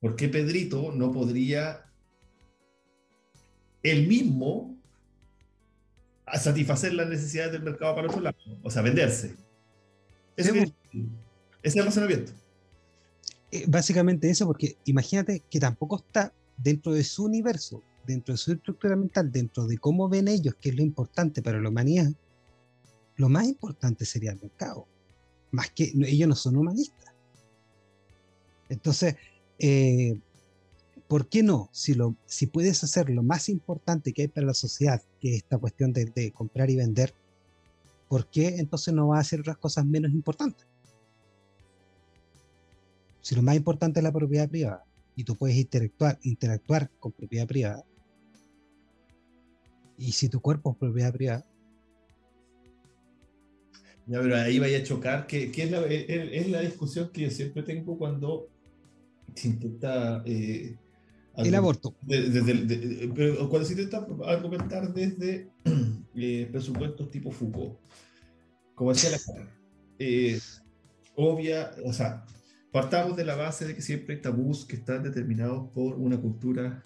¿Por qué Pedrito no podría él mismo satisfacer las necesidades del mercado para otro lado? O sea, venderse. Ese, es, es el razonamiento. Eh, básicamente eso, porque imagínate que tampoco está dentro de su universo, dentro de su estructura mental, dentro de cómo ven ellos, que es lo importante para la humanidad, lo más importante sería el mercado más que ellos no son humanistas. Entonces, eh, ¿por qué no? Si, lo, si puedes hacer lo más importante que hay para la sociedad, que es esta cuestión de, comprar y vender, ¿por qué entonces no vas a hacer otras cosas menos importantes? Si lo más importante es la propiedad privada y tú puedes interactuar, interactuar con propiedad privada, y si tu cuerpo es propiedad privada, ya, pero ahí vaya a chocar, que, es, la, es, la, discusión que yo siempre tengo cuando se intenta... Eh, el aborto. pero cuando se intenta argumentar desde eh, presupuestos tipo Foucault. Como decía la eh, obvia, o sea, partamos de la base de que siempre hay tabús que están determinados por una cultura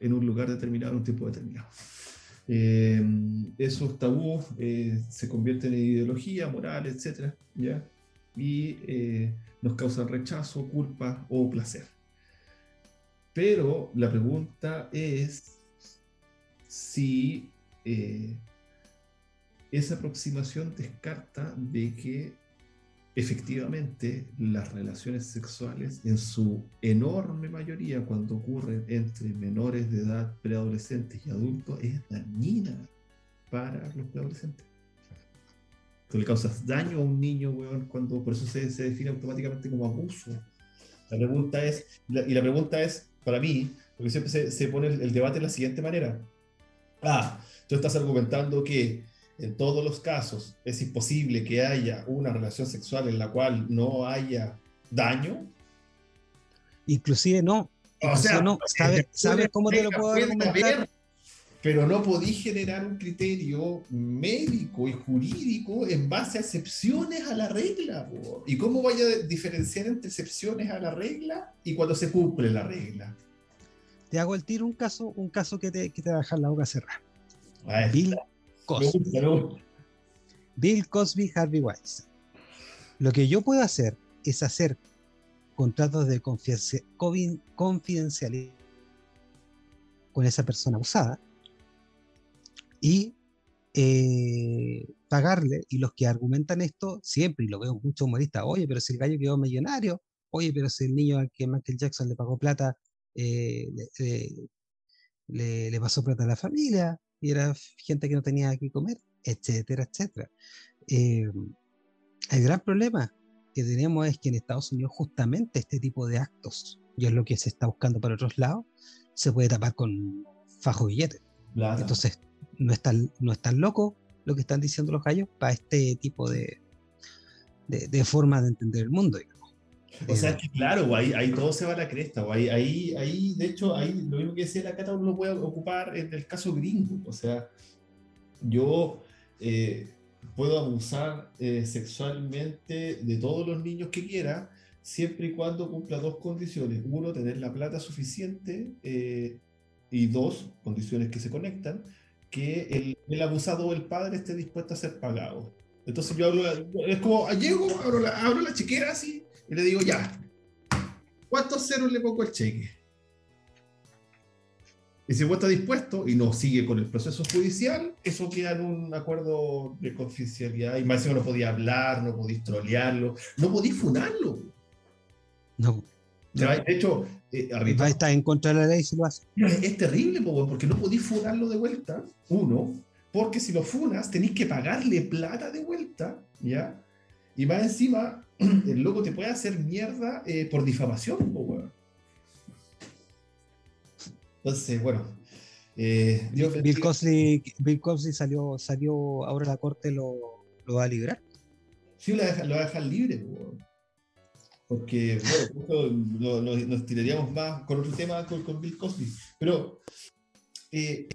en un lugar determinado, en un tiempo determinado. Eh, esos tabús eh, se convierten en ideología, moral, etc. ¿ya? Y eh, nos causan rechazo, culpa o placer. Pero la pregunta es si esa aproximación descarta de que efectivamente las relaciones sexuales en su enorme mayoría cuando ocurren entre menores de edad, preadolescentes y adultos es dañina para los preadolescentes. Tú le causas daño a un niño, weón, cuando por eso se, se define automáticamente como abuso. La pregunta es, y la pregunta es, para mí, porque siempre se, se pone el, el debate de la siguiente manera. Ah, tú estás argumentando que en todos los casos es imposible que haya una relación sexual en la cual no haya daño. Inclusive no. O sea, no. ¿Sabes cómo te lo puedo argumentar? pero no podí generar un criterio médico y jurídico en base a excepciones a la regla. ¿Y cómo vaya a diferenciar entre excepciones a la regla y cuando se cumple la regla? Te hago el tiro un caso, un caso que te, que te va a dejar la boca cerrada. Bill Cosby. Bill Cosby, Harvey Weinstein. Lo que yo puedo hacer es hacer contratos de confidencialidad con esa persona abusada y eh, pagarle. Y los que argumentan esto siempre, y lo veo mucho humorista, oye, pero si el gallo quedó millonario, oye, pero si el niño al que Michael Jackson le pagó plata, eh, le, le, pasó plata a la familia, y era gente que no tenía que comer, etcétera, etcétera. Eh, el gran problema que tenemos es que en Estados Unidos justamente este tipo de actos, y es lo que se está buscando para otros lados, se puede tapar con fajo billete. Entonces, no es, tan, no es tan loco lo que están diciendo los gallos para este tipo de, de, forma de entender el mundo, digamos. O sea, que claro, ahí, ahí todo se va a la cresta. Ahí, ahí, ahí, de hecho, ahí lo mismo que decía la Cata, uno lo puede ocupar en el caso gringo. O sea, yo eh, puedo abusar eh, sexualmente de todos los niños que quiera, siempre y cuando cumpla dos condiciones. Uno, tener la plata suficiente eh, y dos, condiciones que se conectan, que el, el abusado o el padre esté dispuesto a ser pagado. Entonces yo hablo, es como, llego, abro la, abro la chequera así y le digo, ya, ¿cuántos ceros le pongo al cheque? Y si vos está dispuesto y no sigue con el proceso judicial, eso queda en un acuerdo de confidencialidad. Y más no podía hablar, no podía trolearlo, no podía funarlo. No. de hecho, eh, está en contra de la ley si lo hace. Es, terrible, porque no podís funarlo de vuelta, uno, porque si lo funas, tenéis que pagarle plata de vuelta, ¿ya? Y más encima, el loco te puede hacer mierda eh, por difamación, Entonces, bueno. Eh, Bill, Cosby, Bill Cosby salió, salió ahora la corte, lo, lo va a liberar. Sí, lo va a dejar, libre, porque bueno, nos tiraríamos más con otro tema con, Bill Cosby. Pero, eh,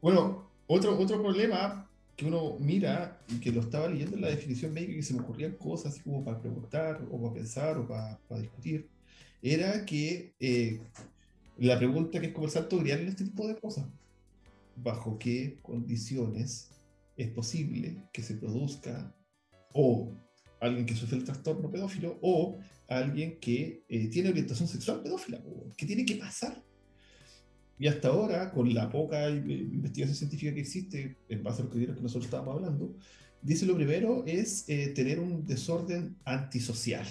bueno, otro, otro problema que uno mira y que lo estaba leyendo en la definición médica que se me ocurrían cosas así como para preguntar o para pensar o para, para discutir, era que eh, la pregunta que es como el salto grial en este tipo de cosas, ¿bajo qué condiciones es posible que se produzca o alguien que sufre el trastorno pedófilo o alguien que eh, tiene orientación sexual pedófila? ¿Qué tiene que pasar? Y hasta ahora, con la poca eh, investigación científica que existe, en base a los criterios que nosotros estábamos hablando, dice lo primero es eh, tener un desorden antisocial.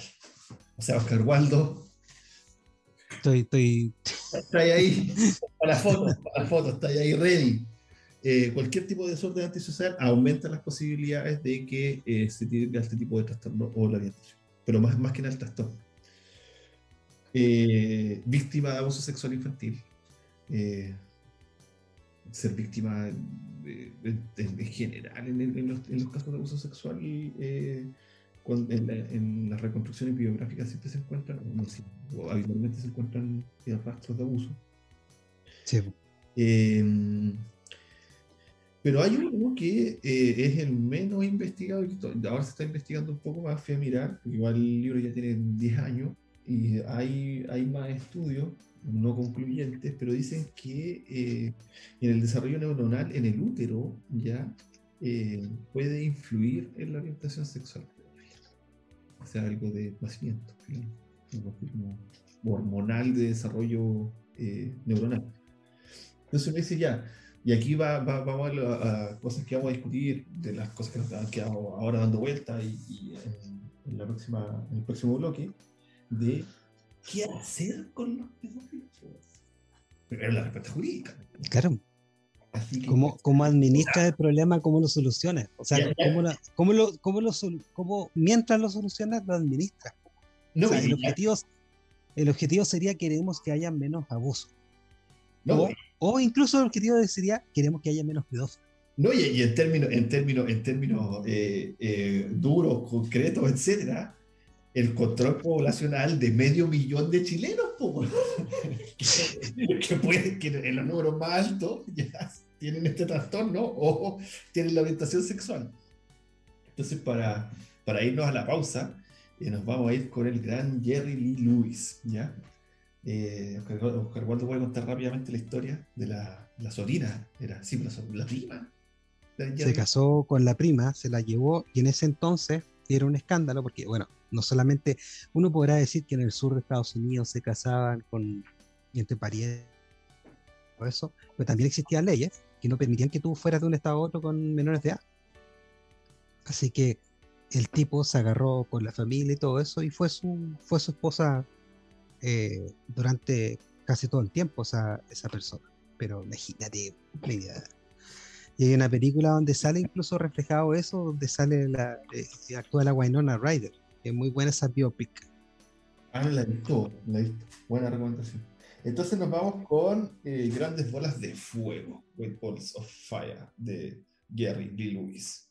O sea, Oscar Waldo. Estoy, estoy. Está ahí, para la foto, para la foto, está ahí ready. Eh, cualquier tipo de desorden antisocial aumenta las posibilidades de que se tenga este tipo de trastorno o la orientación. Pero más, más que nada el trastorno. víctima de abuso sexual infantil eh, ser víctima en general en, los, casos de abuso sexual eh, en, las reconstrucciones biográficas siempre se encuentran, o, habitualmente se encuentran rastros de abuso. Eh, pero hay uno que es el menos investigado, ahora se está investigando un poco más, fui a mirar, igual el libro ya tiene 10 años y hay, hay más estudios no concluyentes, pero dicen que eh, en el desarrollo neuronal en el útero ya eh, puede influir en la orientación sexual. O sea, algo de nacimiento, hormonal de desarrollo eh, neuronal. Entonces me dice ya, y aquí va, va, vamos a, cosas que vamos a discutir, de las cosas que nos han quedado ahora dando vuelta y, en, la próxima, en el próximo bloque, de qué hacer con los pedófilos. Primero la respuesta jurídica. Claro. ¿Cómo, ¿Cómo, administra el problema? ¿Cómo lo soluciona? O sea, ¿cómo, cómo, lo, cómo, lo, cómo, mientras lo soluciona, lo administra? No, el, objetivo, el objetivo sería queremos que haya menos abuso. No, o, incluso el objetivo sería queremos que haya menos pedófilos. No, y, en términos, en términos, en términos eh, eh, duros, concretos, etcétera, el control poblacional de medio millón de chilenos, que, puede, que en los números más altos ya tienen este trastorno o tienen la orientación sexual. Entonces, para, para irnos a la pausa, eh, nos vamos a ir con el gran Jerry Lee Lewis, ¿ya? Eh, Oscar, Waldo voy a contar rápidamente la historia de la, la sobrina, era, sí, la, la prima. Se casó con la prima, se la llevó y en ese entonces era un escándalo porque, bueno, no solamente uno podrá decir que en el sur de Estados Unidos se casaban con entre parientes, eso, pero también existían leyes que no permitían que tú fueras de un estado a otro con menores de edad. Así que el tipo se agarró con la familia y todo eso y fue su, fue su esposa eh, durante casi todo el tiempo esa, esa persona. Pero imagínate, y hay una película donde sale incluso reflejado eso, donde sale la, eh, actúa la Winona Ryder. Es muy buena esa biopic. Ah, la he visto, la he visto. Buena recomendación. Entonces nos vamos con eh, Grandes Bolas de Fuego, Great Balls of Fire, de Gary Lee Lewis.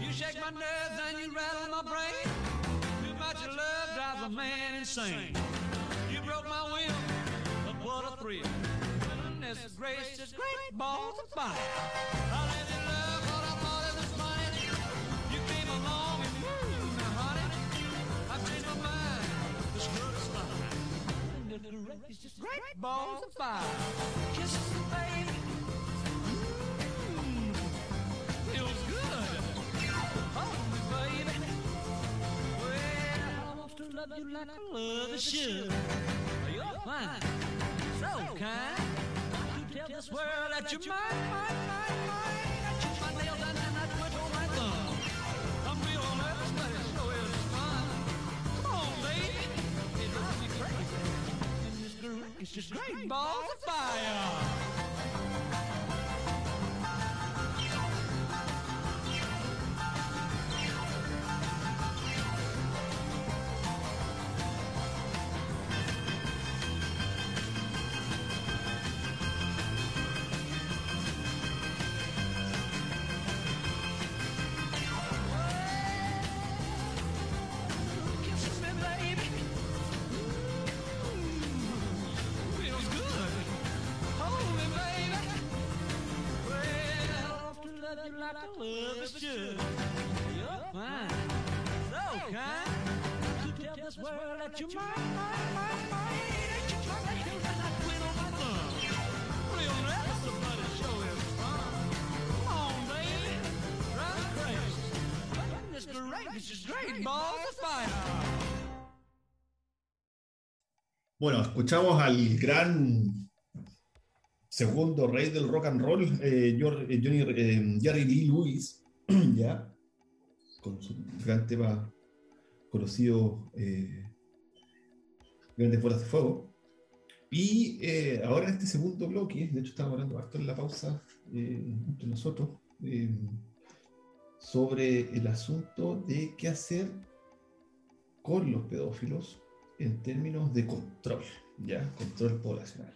You shake my nerves and you rattle my brain. Too much love drives a man insane. You broke my will, Goodness gracious, great balls of fire. I lived in love, thought I thought it was funny. You came along and moved me, honey. I've changed my mind, this love is. Goodness gracious, great balls of fire. Me, baby. Mm, feels good. Hold me, baby. Well, I want to love you like a lover should. You're fine, so kind. To tell this world that you're mine, mine, mine, mine. I chew my nails and then I twiddle my thumb. I'm real nervous, but it sure is fun. Come on, baby, it drives me crazy. And this girl is just great balls of fire. To love you like a lover should. You're fine, so kind. To tell this world that you're mine, mine, mine, mine. Ain't you trying to and I twiddle my thumb? Real nervous, but it sure is fun. Come on, baby, drive me crazy. Goodness gracious, it's great balls of fire. Bueno, escuchamos al gran segundo rey del rock and roll, eh, eh, Johnny, eh, Jerry Lee Lewis, ya, con su gran tema conocido, eh, Grandes Bolas de Fuego. Y eh, ahora este segundo bloque, de hecho estábamos hablando harto en la pausa eh, entre nosotros, eh, sobre el asunto de qué hacer con los pedófilos en términos de control, ¿ya? Control poblacional.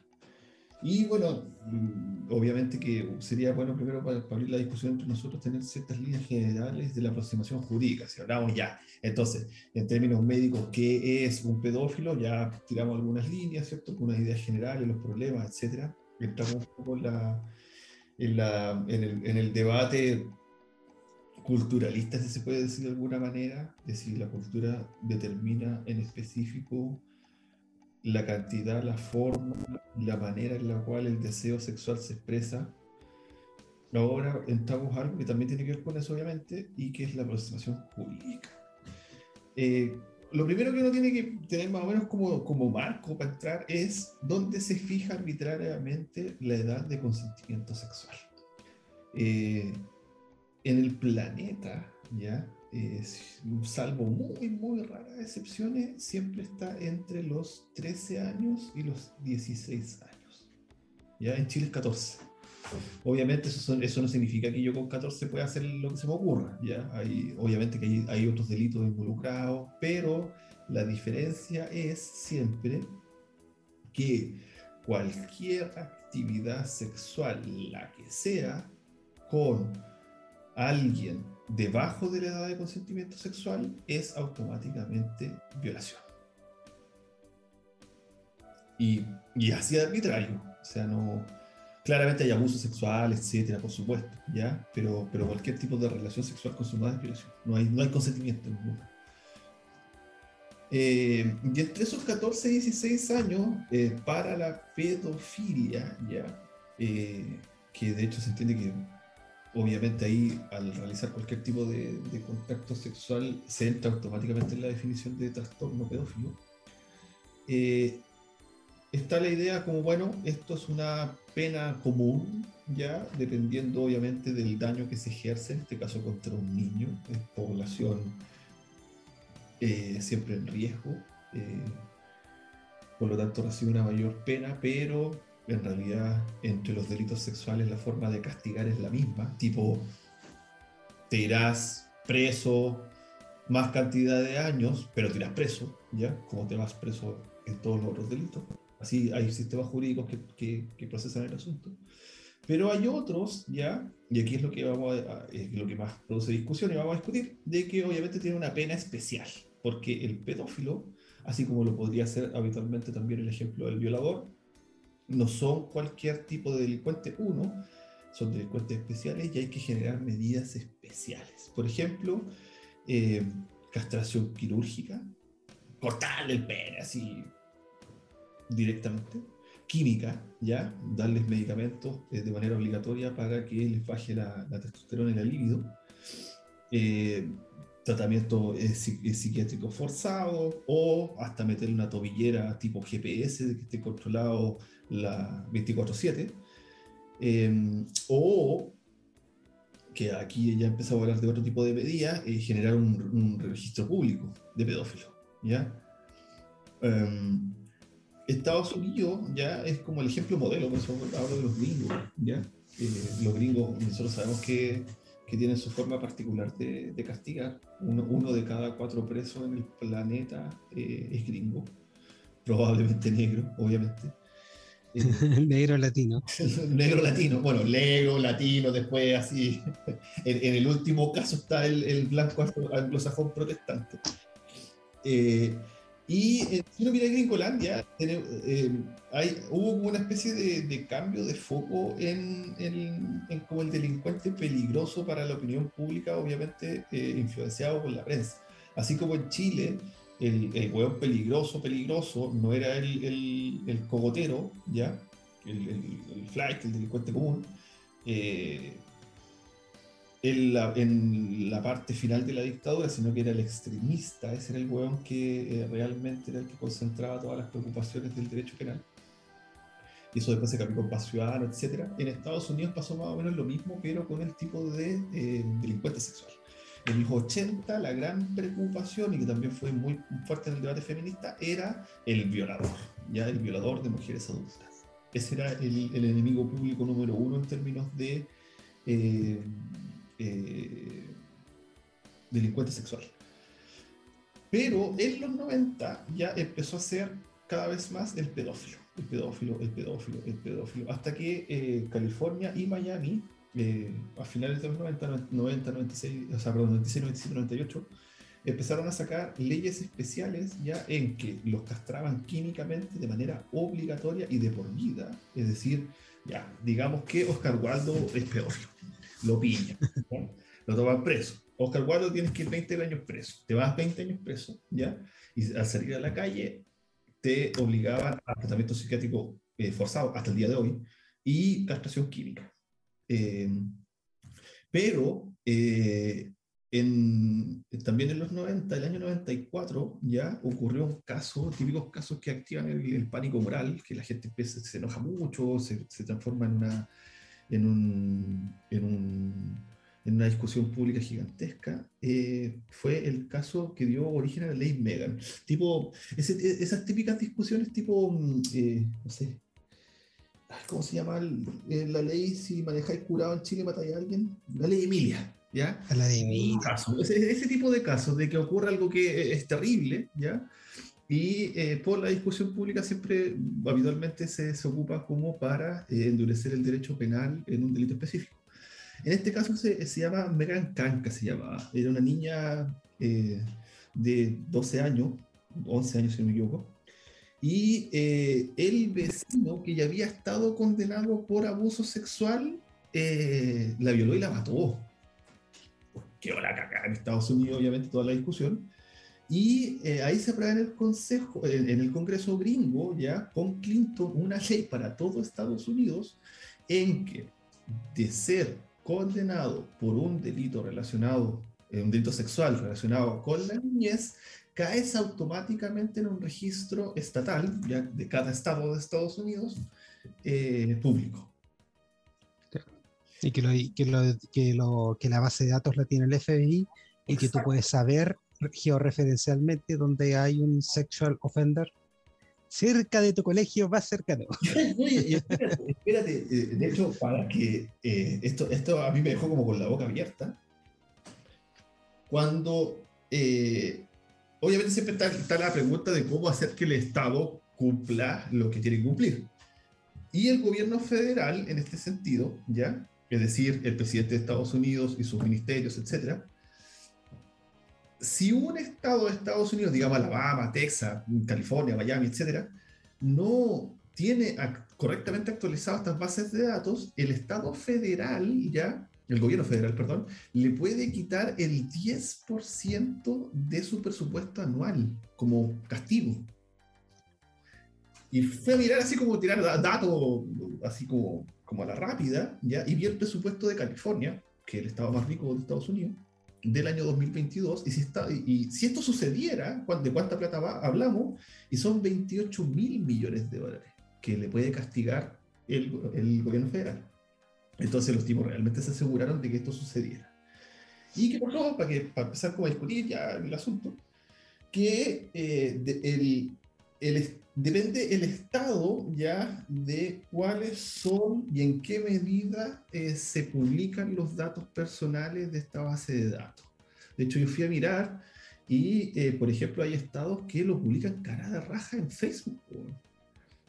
Y bueno, mm, obviamente que sería bueno primero para, para abrir la discusión entre nosotros tener ciertas líneas generales de la aproximación jurídica, si hablamos ya. Entonces, en términos médicos, ¿qué es un pedófilo? Ya tiramos algunas líneas, ¿cierto? Con unas ideas generales, los problemas, etcétera. Entramos un poco en, la, en, la- en el, en el debate culturalista, si se puede decir de alguna manera, de si la cultura determina en específico la cantidad, la forma, la manera en la cual el deseo sexual se expresa. Ahora entramos a algo que también tiene que ver con eso, obviamente, y que es la aproximación jurídica. Eh, lo primero que uno tiene que tener más o menos como, como marco para entrar es dónde se fija arbitrariamente la edad de consentimiento sexual. Eh, en el planeta, ¿ya? Eh, salvo muy, muy raras excepciones, siempre está entre los 13 años y los 16 años. ¿Ya? En Chile es 14. Obviamente eso, son- eso no significa que yo con 14 pueda hacer lo que se me ocurra, ¿ya? Hay, obviamente que hay, hay otros delitos involucrados, pero la diferencia es siempre que cualquier actividad sexual, la que sea, con alguien debajo de la edad de consentimiento sexual es automáticamente violación. Y, y así de arbitrario. O sea, no. Claramente hay abuso sexual, etcétera, por supuesto, ¿ya? Pero, pero cualquier tipo de relación sexual consumada es violación. No hay, no hay consentimiento nunca. Eh, y entre esos 14 y 16 años, eh, para la pedofilia, ¿ya? Eh, que de hecho se entiende que obviamente ahí al realizar cualquier tipo de, contacto sexual se entra automáticamente en la definición de trastorno pedófilo. Eh, está la idea como, bueno, esto es una pena común, ya, dependiendo obviamente del daño que se ejerce, en este caso contra un niño, es población eh, siempre en riesgo, eh, por lo tanto recibe una mayor pena, pero en realidad entre los delitos sexuales la forma de castigar es la misma, tipo te irás preso más cantidad de años, pero te irás preso, ¿ya? Como te vas preso en todos los otros delitos. Así hay sistemas jurídicos que, que, que procesan el asunto. Pero hay otros, ¿ya? Y aquí es lo que, vamos a, es lo que más produce discusión y vamos a discutir, de que obviamente tiene una pena especial, porque el pedófilo, así como lo podría ser habitualmente también el ejemplo del violador, no son cualquier tipo de delincuente, uno, son delincuentes especiales y hay que generar medidas especiales. Por ejemplo, eh, castración quirúrgica, cortarle el pene así directamente. Química, ya, darles medicamentos eh, de manera obligatoria para que les baje la, testosterona y la libido. Eh, tratamiento psi- psiquiátrico forzado o hasta meterle una tobillera tipo GPS de que esté controlado la 24/7. Eh, o que aquí ya empezamos a hablar de otro tipo de medidas, eh, generar un, registro público de pedófilos, ¿ya? Em, Estados Unidos ya es como el ejemplo modelo, por eso hablo de los gringos, ¿ya? Eh, los gringos, nosotros sabemos que, que tienen su forma particular de, castigar. Uno, uno de cada cuatro presos en el planeta eh, es gringo, probablemente negro, obviamente. Negro latino. negro latino, bueno, negro latino, después así. En, en el último caso está el, el blanco anglo- anglosajón protestante. Eh, y eh, si uno mira Gringolandia, tiene, eh, hay, hubo como una especie de, de cambio de foco en, en- en como el delincuente peligroso para la opinión pública, obviamente eh, influenciado por la prensa. Así como en Chile, el, el hueón peligroso, peligroso, no era el, el, el cogotero, ¿ya? El, el, flight, el delincuente común. eh, en, la, en la parte final de la dictadura, sino que era el extremista, ese era el hueón que eh, realmente era el que concentraba todas las preocupaciones del derecho penal. Y eso después se cambió con paz ciudadana, etc. En Estados Unidos pasó más o menos lo mismo, pero con el tipo de eh, delincuente sexual. En los 80 la gran preocupación, y que también fue muy fuerte en el debate feminista, era el violador, ya el violador de mujeres adultas. Ese era el, el enemigo público número uno en términos de eh, eh, delincuente sexual. Pero en los 90 ya empezó a ser cada vez más el pedófilo, el pedófilo, el pedófilo, el pedófilo, hasta que eh, California y Miami, eh, a finales de los 90, 90, 96, o sea, perdón, 96, 97, 98, empezaron a sacar leyes especiales ya en que los castraban químicamente de manera obligatoria y de por vida. Es decir, ya, digamos que Oscar Waldo es pedófilo, lo piña, ¿ya? lo toman preso. Oscar Waldo tienes que ir 20 años preso, te vas 20 años preso, ¿ya? Y al salir a la calle te obligaban a tratamiento psiquiátrico eh, forzado hasta el día de hoy y castración química. Eh, pero eh, también en los 90, el año 94, ya ocurrió un caso, típicos casos que activan el, pánico moral, que la gente se enoja mucho, se, transforma en una, en, un, en, un- en una discusión pública gigantesca, eh, fue el caso que dio origen a la ley Megan. Tipo, ese- esas típicas discusiones tipo, mm, eh, no sé, ¿cómo se llama eh, la ley si manejáis curado en Chile matáis a alguien? La ley Emilia, ¿ya? A la de Un mí. caso, ese, ese tipo de casos, de que ocurre algo que es terrible, ¿ya? Y eh, por la discusión pública siempre, habitualmente, se, se ocupa como para eh, endurecer el derecho penal en un delito específico. En este caso se, se llama Megan Kanka, se llamaba. Era una niña eh, de 12 años, 11 años si no me equivoco. Y eh, el vecino que ya había estado condenado por abuso sexual, eh, la violó y la mató quedó la caca en Estados Unidos, obviamente, toda la discusión. Y eh, ahí se aprueba en el Consejo, en, en el Congreso gringo, ya con Clinton, una ley para todo Estados Unidos en que de ser condenado por un delito relacionado, eh, un delito sexual relacionado con la niñez, caes automáticamente en un registro estatal, ya de cada estado de Estados Unidos, eh, público. Y que, lo, que, lo, que, lo, que la base de datos la tiene el FBI y que tú puedes saber georreferencialmente donde hay un sexual offender cerca de tu colegio más cercano. Y espérate, espérate, eh, de hecho, para que eh, esto, esto a mí me dejó como con la boca abierta. Cuando, eh, obviamente siempre está, la pregunta de cómo hacer que el Estado cumpla lo que tiene que cumplir. y el gobierno federal, en este sentido, ¿ya? Es decir, el presidente de Estados Unidos y sus ministerios, etcétera, si un estado de Estados Unidos, digamos Alabama, Texas, California, Miami, etcétera, no tiene correctamente actualizadas estas bases de datos, el estado federal ya, el gobierno federal, perdón, le puede quitar el 10% de su presupuesto anual como castigo. Y fue a mirar así como tirar da- datos, así como, como a la rápida, ¿ya? y vi el presupuesto de California, que es el estado más rico de Estados Unidos, del año 2022, y si, está, y, y si esto sucediera, ¿cuán- ¿de cuánta plata va? hablamos? Y son 28 mil millones de dólares que le puede castigar el, el gobierno federal. Entonces los tipos realmente se aseguraron de que esto sucediera. ¿Y qué pasó? Para, que, para empezar como a discutir ya el asunto, que eh, de- el, el depende el Estado ya de cuáles son y en qué medida eh, se publican los datos personales de esta base de datos. De hecho, yo fui a mirar y, eh, por ejemplo, hay estados que lo publican cara de raja en Facebook.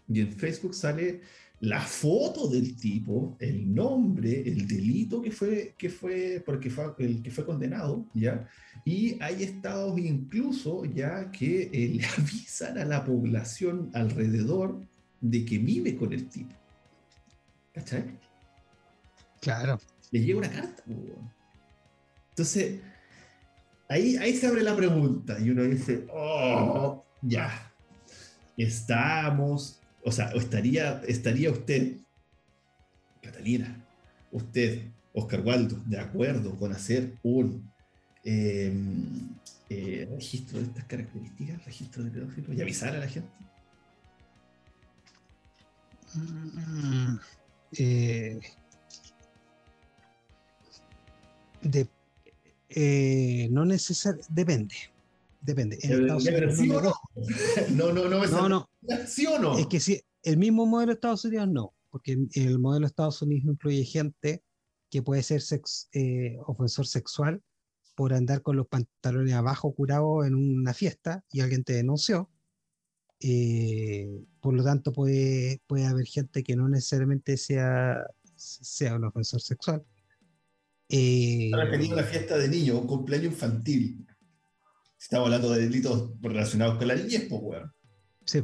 Y en Facebook sale la foto del tipo, el nombre, el delito que fue, que fue, porque fue el que fue condenado, ¿ya? Y hay estados incluso ya que eh, le avisan a la población alrededor de que vive con el tipo. ¿Cachai? Claro. Le llega una carta. Entonces, ahí, ahí se abre la pregunta y uno dice, oh, ya, estamos, o sea, estaría, estaría usted, Catalina, usted, Oscar Waldo, de acuerdo con hacer un eh, eh, registro de estas características, registro de pedófilos y avisar a la gente. Mm, eh, eh, no necesariamente, depende. Depende. En Eh, Estados Unidos ¿sí no no? no, no, no, No, ¿Sí o no? es que sí, el mismo modelo de Estados Unidos no, porque el modelo de Estados Unidos incluye gente que puede ser sex- eh, ofensor sexual por andar con los pantalones abajo curados en una fiesta y alguien te denunció. Eh, por lo tanto, puede, puede haber gente que no necesariamente sea, sea un ofensor sexual. Eh, Ahora tenía una fiesta de niños, un cumpleaños infantil. Estamos hablando de delitos relacionados con la niñez, pues, weón. sí.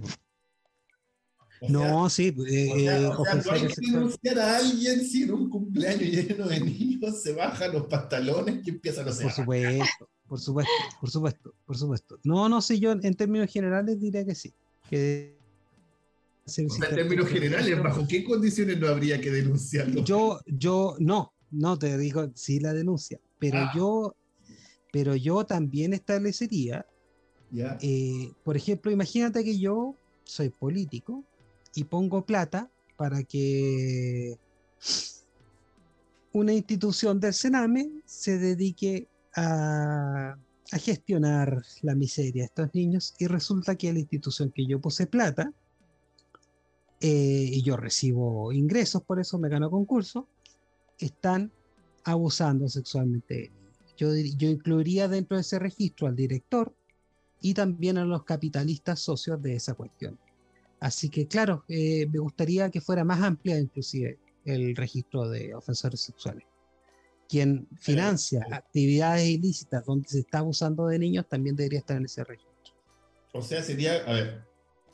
O sea, no, sí, eh, o sea, eh, o sea, no hay que denunciar a alguien si en un cumpleaños lleno de niños se bajan los pantalones y empiezan a Por hacer. supuesto, por supuesto, por supuesto, por supuesto. No, no sé, yo en términos generales diría que sí. Que en términos generales, ¿bajo qué condiciones no habría que denunciarlo? Yo, yo, no, no te digo sí la denuncia, pero Ah. yo, pero yo también establecería, eh, por ejemplo, imagínate que yo soy político y pongo plata para que una institución del Sename se dedique a, a gestionar la miseria de estos niños y resulta que la institución que yo puse plata eh, y yo recibo ingresos por eso, me gano concurso, están abusando sexualmente de. Yo, yo incluiría dentro de ese registro al director y también a los capitalistas socios de esa cuestión. Así que, claro, eh, me gustaría que fuera más amplia inclusive el registro de ofensores sexuales. Quien financia actividades ilícitas donde se está abusando de niños también debería estar en ese registro. O sea, sería, a ver,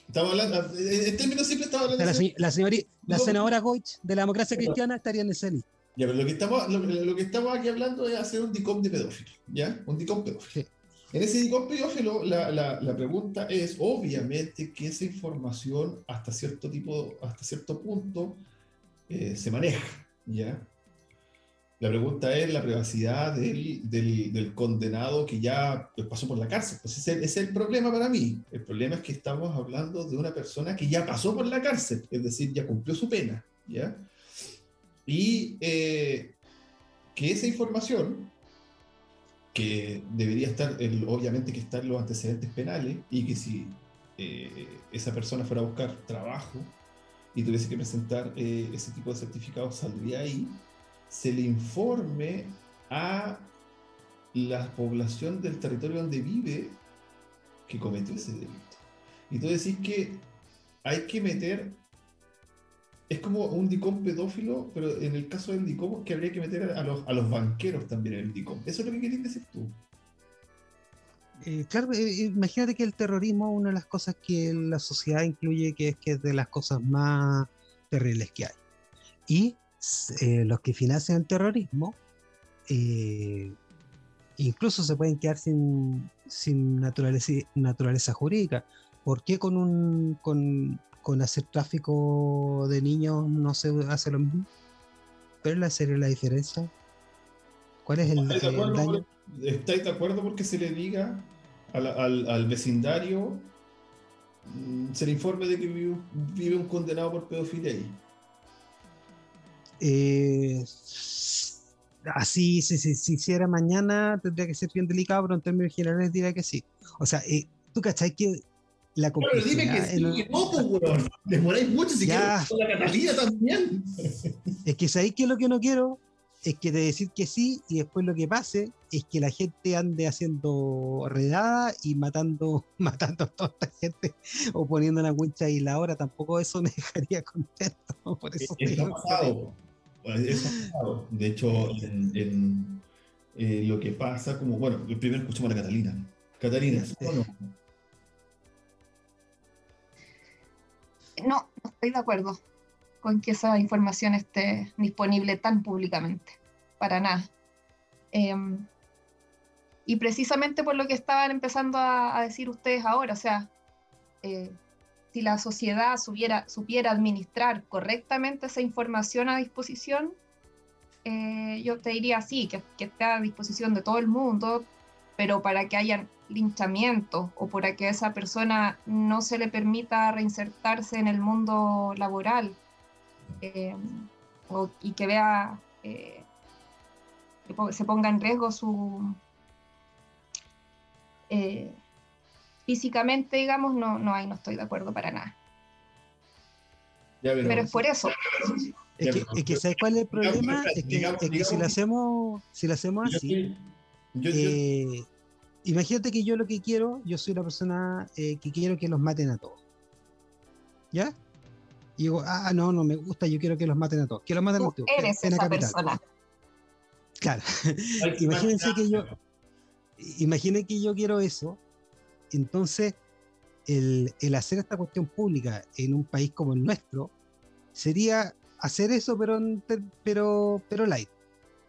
estamos hablando, en términos simples estamos hablando la, de... la la senadora Goich de la democracia cristiana estaría en ese lista. Ya, pero lo que estamos, lo, lo que estamos aquí hablando es hacer un DICOM de pedófilo, ¿ya? Un DICOM pedófilo. En ese DICOM pedófilo, la, la, la pregunta es, obviamente, que esa información hasta cierto tipo, hasta cierto punto, eh, se maneja, ¿ya? La pregunta es la privacidad del, del, del condenado que ya pues, pasó por la cárcel. Pues ese, ese es el problema para mí. El problema es que estamos hablando de una persona que ya pasó por la cárcel, es decir, ya cumplió su pena, ¿ya? Y eh, que esa información, que debería estar, el- obviamente que están los antecedentes penales, y que si eh, esa persona fuera a buscar trabajo y tuviese que presentar eh, ese tipo de certificados, saldría ahí, se le informe a la población del territorio donde vive que cometió ese delito. Y tú decís que hay que meter es como un DICOM pedófilo, pero en el caso del DICOM es que habría que meter a los, a los banqueros también en el DICOM. Eso es lo que querías decir tú. Eh, claro, eh, imagínate que el terrorismo es una de las cosas que la sociedad incluye, que es que es de las cosas más terribles que hay. Y eh, los que financian el terrorismo, eh, incluso se pueden quedar sin, sin naturaleza, naturaleza jurídica. ¿Por qué con, un, con, con hacer tráfico de niños no se hace lo mismo? ¿Cuál es la serie la diferencia? ¿Cuál es el, ¿Estáis de el acuerdo, daño? por- ¿Estáis de acuerdo porque se le diga al, al- al vecindario, mm, se le informe de que vive, vive un condenado por pedofilia ahí? Eh, así, si se si, hiciera mañana, tendría que ser bien delicado, pero en términos generales diría que sí. O sea, eh, tú cachai que la Pero dime que sí, que no, pues, weón. Demoráis mucho si quieres con la Catalina también. es que sabéis que lo que no quiero es que de decir que sí y después lo que pase es que la gente ande haciendo redada y matando, matando a toda esta gente o poniendo una wincha y la hora. Tampoco eso me dejaría contento. Por eso que- pasado. Eso ha pasado. De hecho, en, en, eh, lo que pasa, como, bueno, primero escuchamos a la Catalina. Catalina, ¿sí no? No, estoy de acuerdo con que esa información esté disponible tan públicamente, para nada. Em, y precisamente por lo que estaban empezando a, decir ustedes ahora, o sea, eh, si la sociedad supiera, supiera administrar correctamente esa información a disposición, eh, yo te diría sí, que, que esté a disposición de todo el mundo, pero para que haya linchamientos o para que a esa persona no se le permita reinsertarse en el mundo laboral eh, o- y que vea eh, que se ponga en riesgo su eh, físicamente, digamos, no, no, ahí no estoy de acuerdo para nada. Ya, pero- Pero es por eso. Es que, pero- es que ¿sabes cuál es el problema? Es que, digamos- es que si lo hacemos, si lo hacemos así, estoy- yo- yo- eh, imagínate que yo lo que quiero, yo soy la persona eh, que quiero que los maten a todos. ¿Ya? Y digo, ah, no, no me gusta, yo quiero que los maten a todos. Que los maten a Tú todos. eres pena esa capital. persona. Claro. imagínense que yo- Imaginen que yo quiero eso. Entonces, el, el hacer esta cuestión pública en un país como el nuestro sería hacer eso, pero, pero, pero light.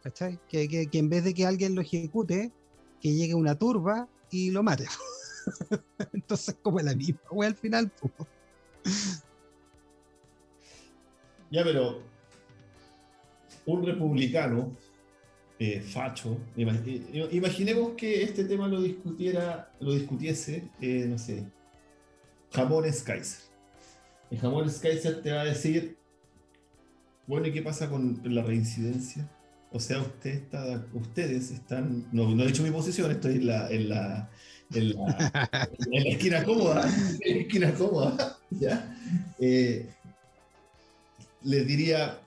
¿Cachai? Que, que- que en vez de que alguien lo ejecute, que llegue una turba y lo mate. Entonces, como la misma, wea, al final. Ya, pero un republicano eh, facho, i- imaginemos que este tema lo discutiera, lo discutiese, eh, no sé, Jamones Kaiser. El Jamones Kaiser te va a decir, bueno, ¿y qué pasa con la reincidencia? O sea, usted está, ustedes están, no, no he dicho mi posición, estoy en la, en la, en la, en la esquina cómoda, en la esquina cómoda, ¿ya? Eh, les diría,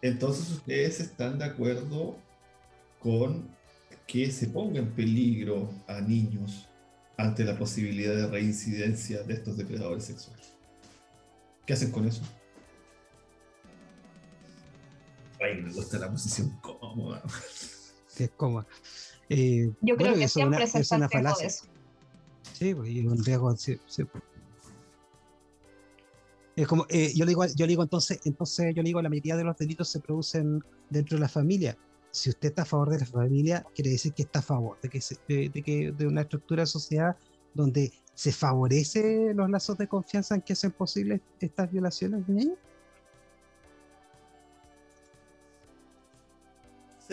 entonces ustedes están de acuerdo con que se ponga en peligro a niños ante la posibilidad de reincidencia de estos depredadores sexuales. ¿Qué hacen con eso? Ay, me gusta la posición cómoda. Es como. eh, Yo creo bueno, que eso es una- siempre se es una falacia. eso. Sí, pues, y un riesgo. sí, sí. Es como, eh, yo le digo, yo le digo entonces, entonces yo le digo, la mayoría de los delitos se producen dentro de la familia. Si usted está a favor de la familia, quiere decir que está a favor de que, se- de, de que de una estructura de sociedad donde se favorece los lazos de confianza en que hacen posibles estas violaciones de niños.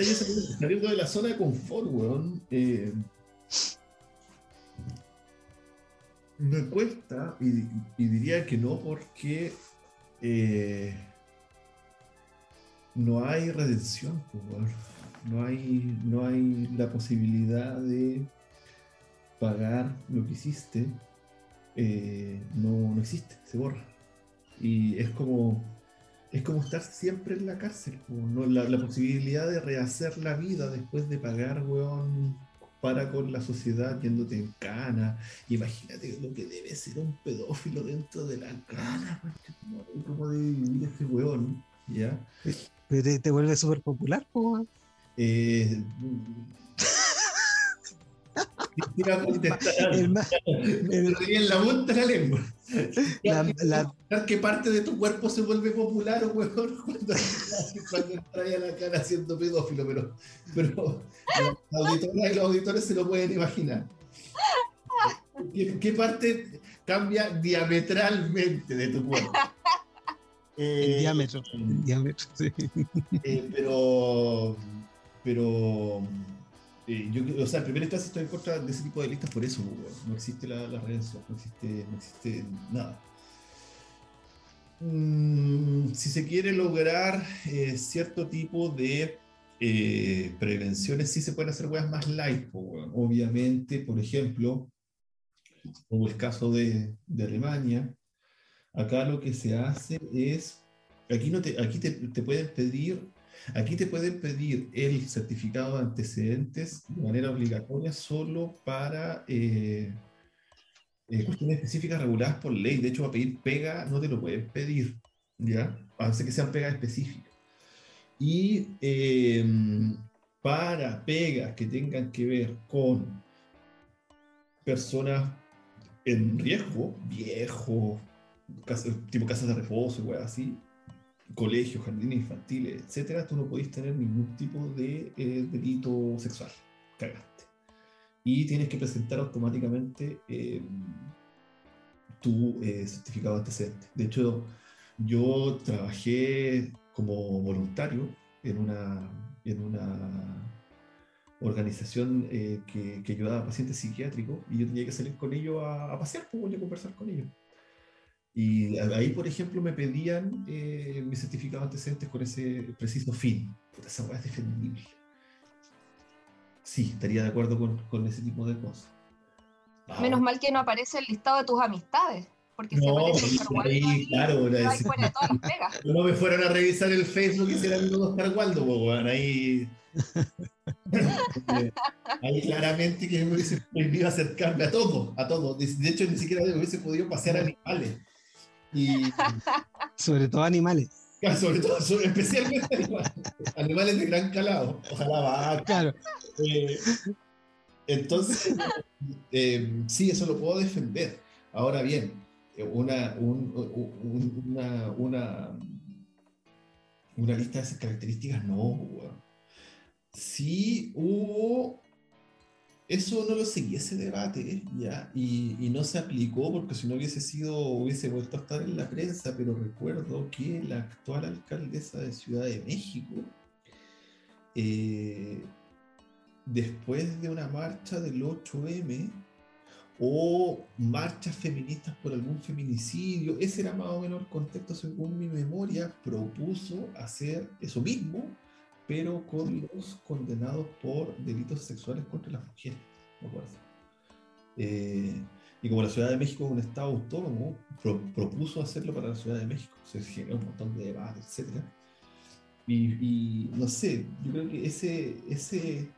Saliendo- saliendo de la zona de confort, weón. eh, me cuesta, y, y diría que no, porque eh, no hay redención, pues, weón. No hay, no hay la posibilidad de pagar lo que hiciste. eh, no, no existe, se borra. Y es como es como estar siempre en la cárcel, ¿no? la, la posibilidad de rehacer la vida después de pagar, weón, para con la sociedad yéndote en cana. Imagínate lo que debe ser un pedófilo dentro de la cana, conchetumare, cómo debe vivir ese weón, ¿ya? Pero te, te vuelve súper popular, po, weón. Eh, en la punta de la lengua. la- la- ¿Qué parte de tu cuerpo se vuelve popular, weón, cuando, cuando entras a la cara siendo pedófilo? Pero, pero las auditoras y los auditores se lo pueden imaginar. ¿Qué, qué parte cambia diametralmente de tu cuerpo? el Eh, diámetro. El diámetro, sí. eh, pero, pero, eh, yo, o sea, en primera instancia estoy en contra de ese tipo de listas por eso, weón. no existe la, la no existe, no existe nada. Mm, si se quiere lograr eh, cierto tipo de eh, prevenciones, sí se pueden hacer weas más light, weón. obviamente, por ejemplo, como el caso de, de Alemania, acá lo que se hace es, aquí, no te, aquí te, te pueden pedir, aquí te pueden pedir el certificado de antecedentes de manera obligatoria solo para eh, eh, cuestiones específicas reguladas por ley. De hecho, para pedir pega no te lo pueden pedir, ¿ya? A que sean pegas específicas. Y eh, para pegas que tengan que ver con personas en riesgo, viejo, casa- tipo casas de reposo, y así, colegios, jardines infantiles, etcétera, tú no podés tener ningún tipo de eh, delito sexual. Cagaste. Y tienes que presentar automáticamente eh, tu eh, certificado de antecedente. De hecho, yo trabajé como voluntario en una, en una organización eh, que, que ayudaba a pacientes psiquiátricos y yo tenía que salir con ellos a, a pasear, pues, y a conversar con ellos. Y ahí, por ejemplo, me pedían eh, mis certificados antecedentes con ese preciso fin. Puta, esa weá es defendible. Sí, estaría de acuerdo con, con ese tipo de cosas. Ah, Menos mal que no aparece el listado de tus amistades, porque No, aparece y Oscar ahí, claro, te era vas ese- fuera de todas las pegas. no me fueron a revisar el Facebook y ser amigo de Oscar Waldo, pues, ahí. Ahí claramente que me hubiese prohibido acercarme a todo, a todo. De, de hecho, ni siquiera hubiese podido pasear animales. Y Sobre todo animales. claro, sobre todo, sobre- especialmente animales, animales de gran calado. Ojalá va. Claro. Eh, entonces, eh, sí, eso lo puedo defender. Ahora bien, eh, una, un- un- una, una, una lista de esas características, no. weón. Sí hubo, eso no lo seguí ese debate. ¿ya? Y, y no se aplicó porque si no hubiese sido, hubiese vuelto a estar en la prensa, pero recuerdo que la actual alcaldesa de Ciudad de México, eh, después de una marcha del 8M o marchas feministas por algún feminicidio, ese era más o menos el contexto según mi memoria, propuso hacer eso mismo, pero con los condenados por delitos sexuales contra las mujeres, me acuerdo. Eh, y como la Ciudad de México es un estado autónomo, pro- propuso hacerlo para la Ciudad de México. Se generó un montón de debates, etc. Y, no sé, yo creo que ese, ese,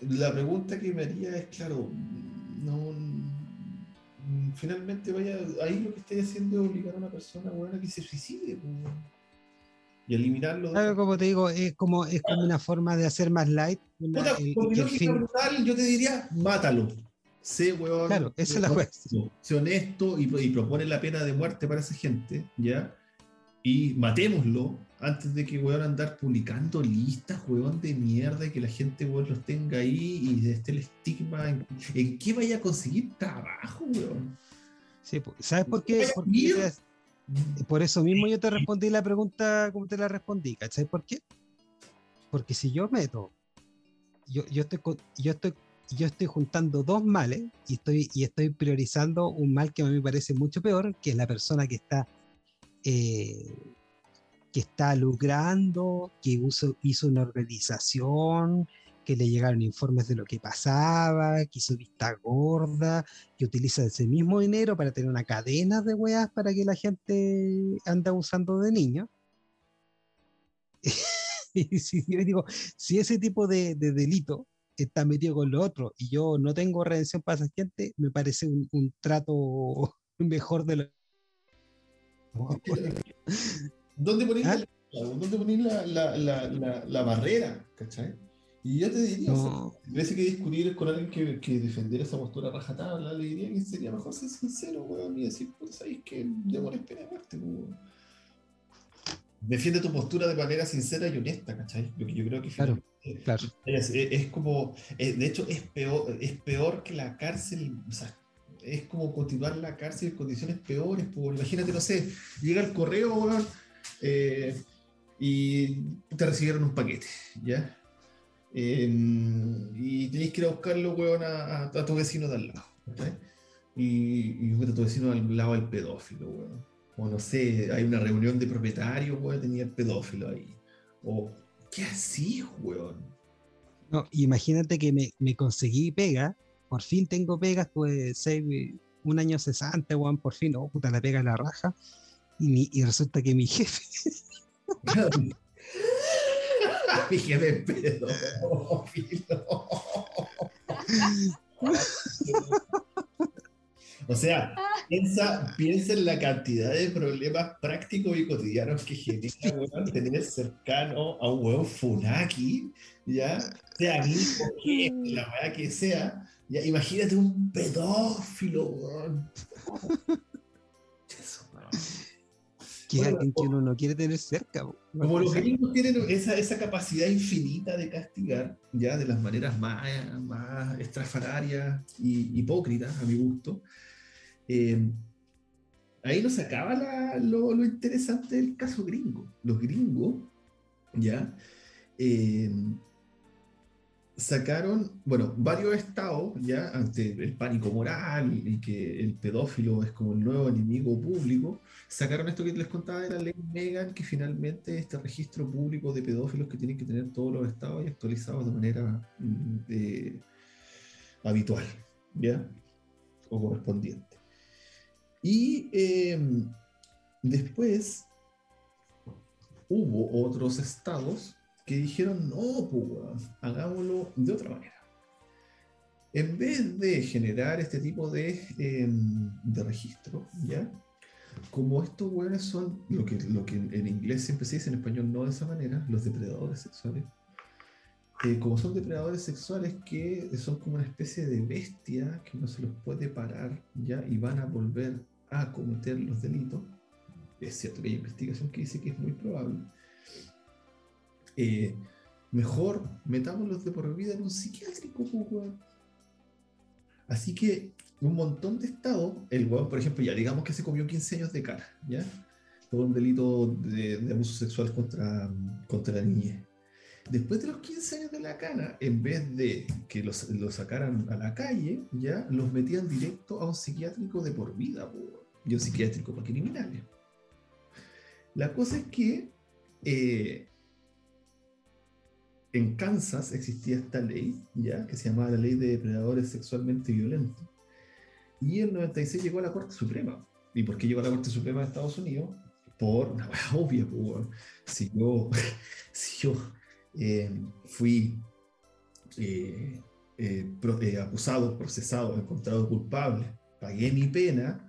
la pregunta que me haría es, claro, no, finalmente vaya, ahí lo que estoy haciendo es obligar a una persona buena que se suicide pues, y eliminarlo. Claro, como te digo, es como, es como una forma de hacer más light. una- Puta, el- fin- brutal, yo te diría, mátalo. Sé, weón. Claro, esa es la honesto, Sé honesto y, y propone la pena de muerte para esa gente, ¿ya? Y matémoslo antes de que, weón, andar publicando listas, weón, de mierda y que la gente, weón, los tenga ahí y esté el estigma. ¿En, en qué vaya a conseguir trabajo, weón? Sí. ¿Sabes por qué? Mierda. te- por eso mismo yo te respondí la pregunta como te la respondí, ¿sabes por qué? Porque si yo meto, yo, yo estoy yo estoy yo estoy juntando dos males y estoy y estoy priorizando un mal que a mí me parece mucho peor, que es la persona que está eh, que está lucrando, que uso- hizo una organización, que le llegaron informes de lo que pasaba, que hizo vista gorda, que utiliza ese mismo dinero para tener una cadena de weas para que la gente anda usando de niños. y si yo digo, si ese tipo de, de delito está metido con lo otro y yo no tengo redención para esa gente, me parece un, un trato mejor de lo ¿Dónde ponís, ¿Ah? la, ¿dónde la, la, la, la barrera? ¿Cachai? Y yo te diría, o sea, No. si tuviese que discutir con alguien que, que defendiera esa postura rajatabla, le diría que sería mejor ser sincero, weón, y decir, pues, ¿sabéis que demora pena de muerte, weón? Defiende tu postura de manera sincera y honesta, ¿cachai? Que yo creo que Claro, claro. es, es- como, eh, de hecho, es peor, es peor que la cárcel, o sea, es como continuar la cárcel en condiciones peores. pues, imagínate, no sé, llega el correo, weón, eh, y te recibieron un paquete, ¿ya? Eh, y tenéis que ir a buscarlo, weón, a, a- a tu vecino de al lado. Y, y puta, tu vecino al lado del pedófilo, weón. O no sé, hay una reunión de propietarios, weón, tenía el pedófilo ahí. O, ¿qué así, weón? No, imagínate que me, me conseguí pega, por fin tengo pegas, pues seis, un año cesante, weón, por fin, oh puta, la pega la raja. Y, mi- y resulta que mi jefe, Es pedófilo. O sea, piensa, piensa en la cantidad de problemas prácticos y cotidianos que genera weón, tener cercano a un hueón funaki, ¿ya? Sea amigo, jefe, la weá que sea. Ya, imagínate un pedófilo, weón. Que es Bueno, alguien que uno no quiere tener cerca. Como los gringos tienen esa, esa capacidad infinita de castigar, ya de las maneras más, más estrafalarias y hipócritas, a mi gusto, eh, ahí nos acaba la- lo, lo interesante del caso gringo. Los gringos, ya, eh, sacaron, bueno, varios estados, ya, ante el pánico moral y que el pedófilo es como el nuevo enemigo público, sacaron esto que les contaba de la ley Megan, que finalmente este registro público de pedófilos que tienen que tener todos los estados y actualizados de manera mm, eh, habitual, ¿ya? O correspondiente. Y eh, después hubo otros estados que dijeron, no, pues, hagámoslo de otra manera. En vez de generar este tipo de, em, de registro, ¿ya? como estos hueones son lo que, lo que en inglés siempre se dice, en español no de esa manera, los depredadores sexuales. eh, como son depredadores sexuales que son como una especie de bestia que no se los puede parar ya y van a volver a cometer los delitos. Es cierto que hay investigación que dice que es muy probable. Eh, mejor metámoslos de por vida en un psiquiátrico. Así que un montón de estados, el weón, por ejemplo, ya digamos que se comió 15 años de cara, ¿ya? Por un delito de, de abuso sexual contra, contra la niñez. Después de los 15 años de la cana, en vez de que los, los sacaran a la calle, ya los metían directo a un psiquiátrico de por vida, weón. y un psiquiátrico para criminales. La cosa es que eh, en Kansas existía esta ley, ya, que se llamaba la ley de depredadores sexualmente violentos. Y en el 96 llegó a la Corte Suprema. ¿Y por qué llegó a la Corte Suprema de Estados Unidos? Por una obvia, pues, weón. Si yo, si yo eh, fui eh, eh, pro- eh, acusado, procesado, encontrado culpable, pagué mi pena,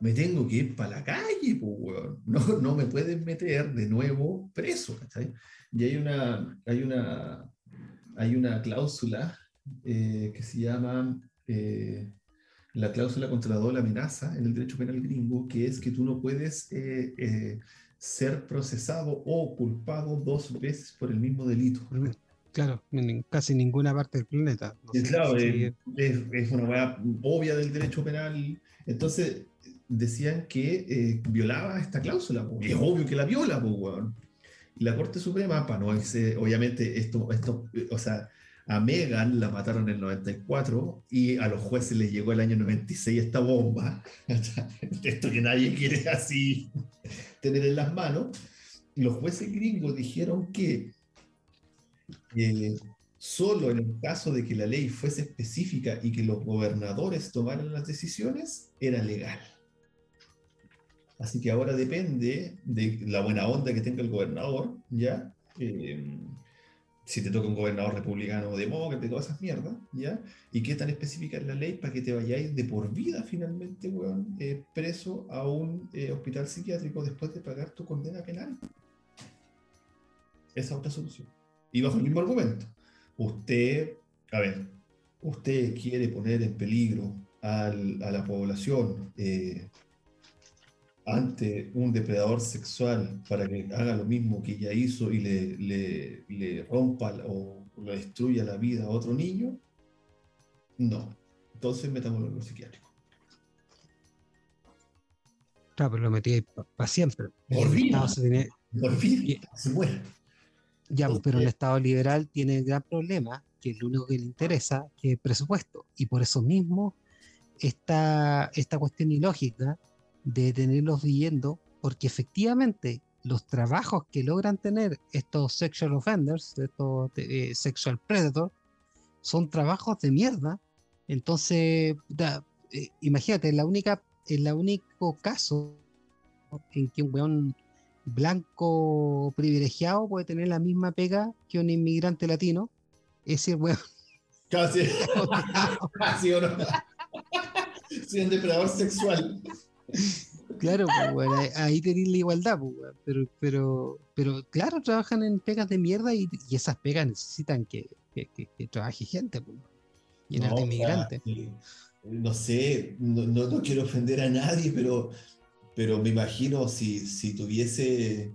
me tengo que ir para la calle, pues. No, no me pueden meter de nuevo preso, ¿cachai? Y hay una, hay una, hay una cláusula eh, que se llama eh, la cláusula contra la doble amenaza en el derecho penal gringo, que es que tú no puedes eh, ser procesado o culpado dos veces por el mismo delito. Claro, en casi ninguna parte del planeta. No sé claro, si- es, es una weá obvia del derecho penal. Entonces decían que violaba esta cláusula, po, es obvio que la viola, pues. La Corte Suprema, para no irse- obviamente, esto, esto, eh, o sea, a Megan la mataron en el 94 y a los jueces les llegó el año 96 esta bomba, esto que nadie quiere así tener en las manos. Los jueces gringos dijeron que eh, solo en el caso de que la ley fuese específica y que los gobernadores tomaran las decisiones, era legal. Así que ahora depende de la buena onda que tenga el gobernador, ¿ya? Eh, si te toca un gobernador republicano o demócrata todas esas mierdas, ¿ya? ¿Y qué tan específica es la ley para que te vayáis de por vida finalmente, weón, eh, preso a un eh, hospital psiquiátrico después de pagar tu condena penal? Esa es otra solución. Y bajo el mismo argumento, usted, a ver, usted quiere poner en peligro a la población ante un depredador sexual para que haga lo mismo que ella hizo y le, le- le rompa o le destruya la vida a otro niño, no. Entonces metámoslo en lo psiquiátrico. Claro, pero lo metí para siempre. Por El vida. Estado se tiene- se muere. Ya, pues, pero el Entonces- Estado liberal tiene el gran problema, que lo único que le interesa, que es el presupuesto. Y por eso mismo esta, esta cuestión ilógica de tenerlos viviendo, porque efectivamente los trabajos que logran tener estos sexual offenders, estos eh, sexual predators, son trabajos de mierda. Entonces, eh, imagínate, la única, el único caso en que un weón blanco privilegiado puede tener la misma pega que un inmigrante latino, ese weón Casi, casi no. Soy un depredador sexual. Claro, pues, ahí- tenéis la igualdad, pues, pero, pero, pero claro, trabajan en pegas de mierda y, y esas pegas necesitan que, que, que- que trabaje gente, pues, llenar No, de inmigrantes. sí. No sé, no, no- no quiero ofender a nadie, pero, pero me imagino si, si tuviese,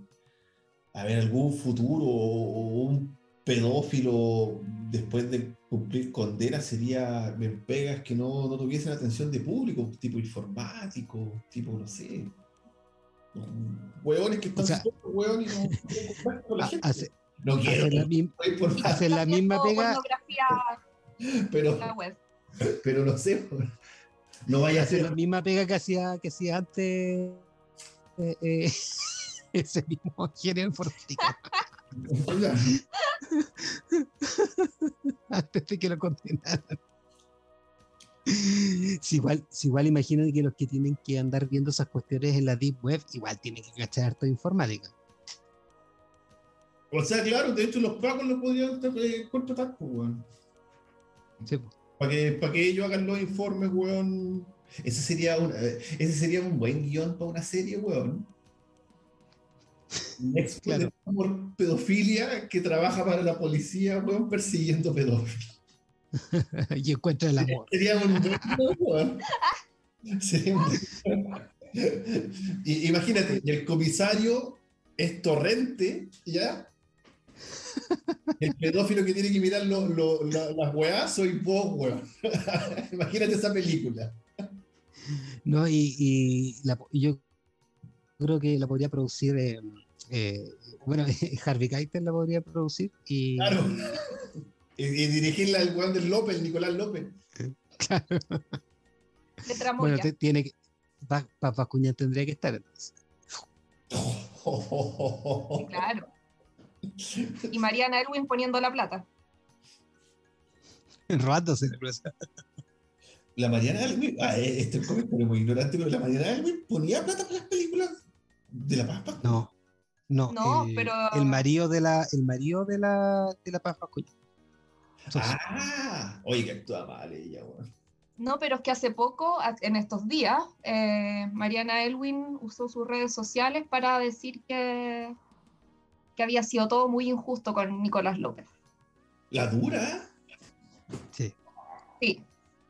a ver, algún futuro o, o un pedófilo después de cumplir condena sería en pegas que no, no tuviesen atención de público, tipo informático, tipo, no sé. Hueones que están O sea, hueón, y no, no la gente. Hace- no quiero, hacer la, mim- la misma pega, pornografía. Pero, pero no sé, no vaya a hacer ser. la misma pega que hacía, que hacía antes eh, eh, ese mismo género informático, antes de que lo condenaran. Si igual, si igual imagínate que los que tienen que andar viendo esas cuestiones en la Deep Web, igual tienen que cachar de informática. O sea, claro, de hecho los pagos los podrían eh, contratar, pues, weón. Sí. Para que, ellos hagan los informes, weón. Ese sería un, eh, ese sería un buen guion para una serie, weón. Un expo Claro. por pedofilia que trabaja para la policía, weón, persiguiendo pedófilos. y encuentra el amor. Sería un buen. Sería un Y- Imagínate, y el comisario es torrente, ¿ya? El pedófilo que tiene que mirar lo- lo- la- las weás soy vos, weón. Imagínate esa película. ¿no? Y, y la- y yo creo que la podría producir, eh, eh, bueno, Harvey Keitel la podría producir y Claro. Y, y dirigirla al weón del López, el Nicolás López. De tramoya. bueno, te- tiene que, Pascuña tendría que estar entonces. Sí, claro. Y Mariana Erwin poniendo la plata. La plaza. La Mariana Elwin, ah, eh, este es un comentario muy ignorante, pero la Mariana Elwin ponía plata para las películas de la Paz. No, no, No, el, pero- el marido de la, el marido de la, de la Paz. Entonces, Ah, oye, que actúa mal ella, weón. No, pero es que hace poco, en estos días, eh, Mariana Elwin usó sus redes sociales para decir que, que había sido todo muy injusto con Nicolás López. La dura. sí. Sí,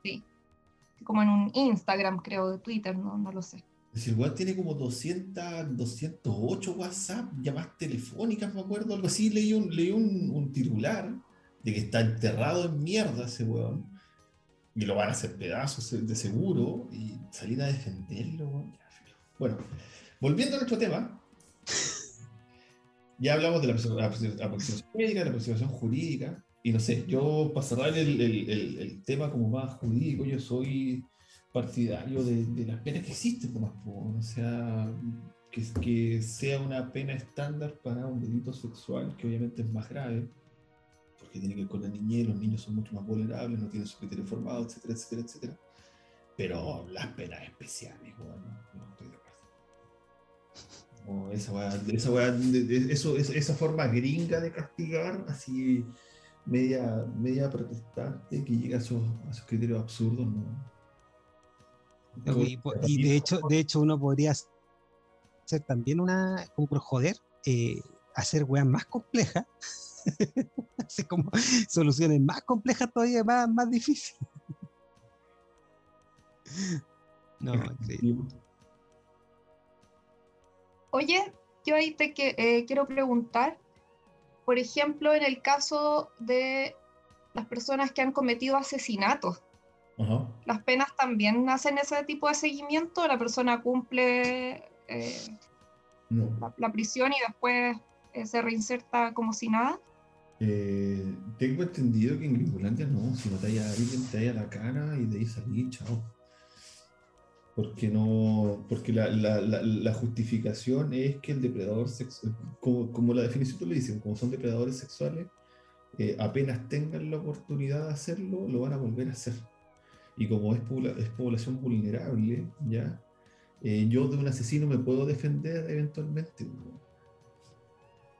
sí. Como en un Instagram, creo, de Twitter, no, no lo sé. Si el weón tiene como 200, 208 WhatsApp, llamadas telefónicas, me acuerdo, algo así. Leí un, leí un, un titular de que está enterrado en mierda ese weón. Y lo van a hacer pedazos de seguro. Y salir a defenderlo, weón. Bueno, volviendo a nuestro tema. Ya hablamos de la aproxi- aproxi- aproximación médica, de la aproximación jurídica. Y no sé, yo para cerrar el, el- el- el tema como más jurídico, yo soy partidario de, las penas que existen, po, o sea, que, que sea una pena estándar para un delito sexual, que obviamente es más grave, porque tiene que ver con la niñez, los niños son mucho más vulnerables, no tienen su criterio formado, etcétera, etcétera, etcétera. Pero las penas especiales, bueno, no estoy de acuerdo. No, esa esa esa forma gringa de castigar, así media, media protestante, que llega a esos, a esos criterios absurdos, ¿no? Y, de hecho, de hecho uno podría hacer también una, como por joder, eh, hacer weas más complejas, hacer como soluciones más complejas todavía, más, más difíciles. No, increíble. Oye, yo ahí te que, eh, quiero preguntar, por ejemplo, en el caso de las personas que han cometido asesinatos, Ajá. ¿las penas también hacen ese tipo de seguimiento? ¿La persona cumple eh, No. la, la prisión y después eh, se reinserta como si nada? Eh, tengo entendido que en Gringolandia no, si matáis a alguien te da la cara y de ahí salí, chao. Porque no, porque la, la- la- la justificación es que el depredador sexual, como, como la definición tú lo dices, como son depredadores sexuales, eh, apenas tengan la oportunidad de hacerlo, lo van a volver a hacer. Y como es, pobla- es población vulnerable, ya, eh, yo de un asesino me puedo defender eventualmente.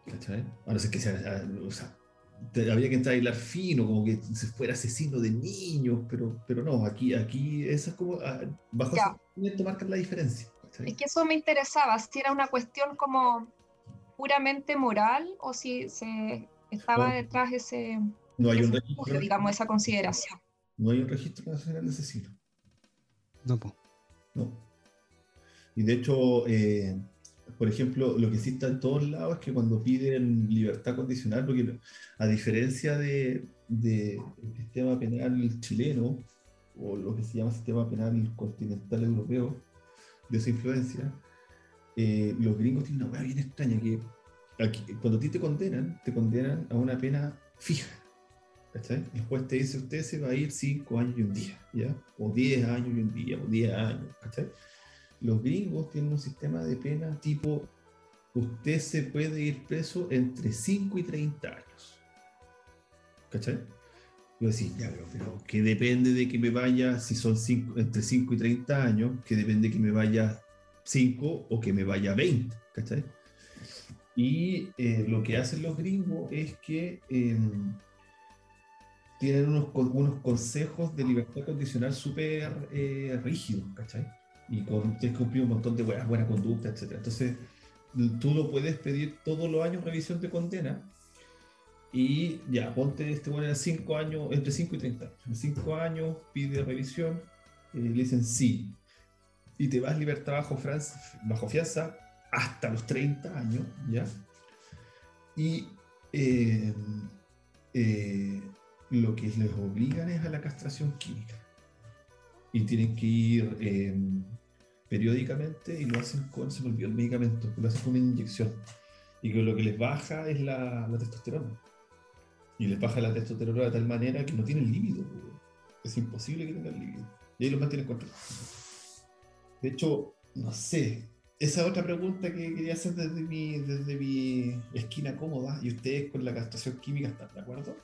¿Cachai? A no ser que sea, o sea, habría que entrar a hilar fino, como que se fuera asesino de niños, pero, pero no, aquí, aquí eso es como, ah, bajo Ya. ese conocimiento marcan la diferencia. ¿cachai? Es que eso me interesaba, si era una cuestión como puramente moral o si se estaba No. detrás ese, No hay un ese estudio, digamos, esa consideración. No hay un registro nacional de asesino. No, po. No. Y de hecho, eh, por ejemplo, lo que sí está en todos lados es que cuando piden libertad condicional, porque a diferencia de, de el sistema penal chileno, o lo que se llama sistema penal continental europeo, de su influencia, eh, los gringos tienen una hueá bien extraña que aquí, cuando a ti te condenan, te condenan a una pena fija. ¿Cachai? El juez te dice, usted se va a ir 5 años y un día. O 10 años y un día, o 10 años. Los gringos tienen un sistema de pena tipo, usted se puede ir preso entre 5 y 30 años. ¿Cachai? Yo decía, ya, pero, que depende de que me vaya, si son entre 5 y 30 años, que depende de que me vaya 5 o que me vaya 20, ¿cachai? Y eh, lo que hacen los gringos es que em, tienen unos, unos consejos de libertad condicional súper eh, rígidos, ¿cachai? Y con, tienes que cumplir un montón de buenas, buena conducta, etc. Entonces, tú lo puedes pedir todos los años revisión de condena y ya, ponte este bueno, 5 años, entre 5 y 30 años. En 5 años pide revisión, eh, le dicen sí, y te vas libertad bajo, fran- bajo fianza hasta los 30 años, ¿ya? Y eh, eh, lo que les obligan es a la castración química. Y tienen que ir eh, periódicamente y lo hacen con, se me olvidó el medicamento, lo hacen con una inyección. Y que lo que les baja es la, la testosterona. Y les baja la testosterona de tal manera que no tienen líbido. Es imposible que tengan líbido. Y ahí los mantienen controlados. De hecho, no sé. Esa otra pregunta que quería hacer desde mi, desde mi esquina cómoda. ¿Y ustedes con la castración química están de acuerdo?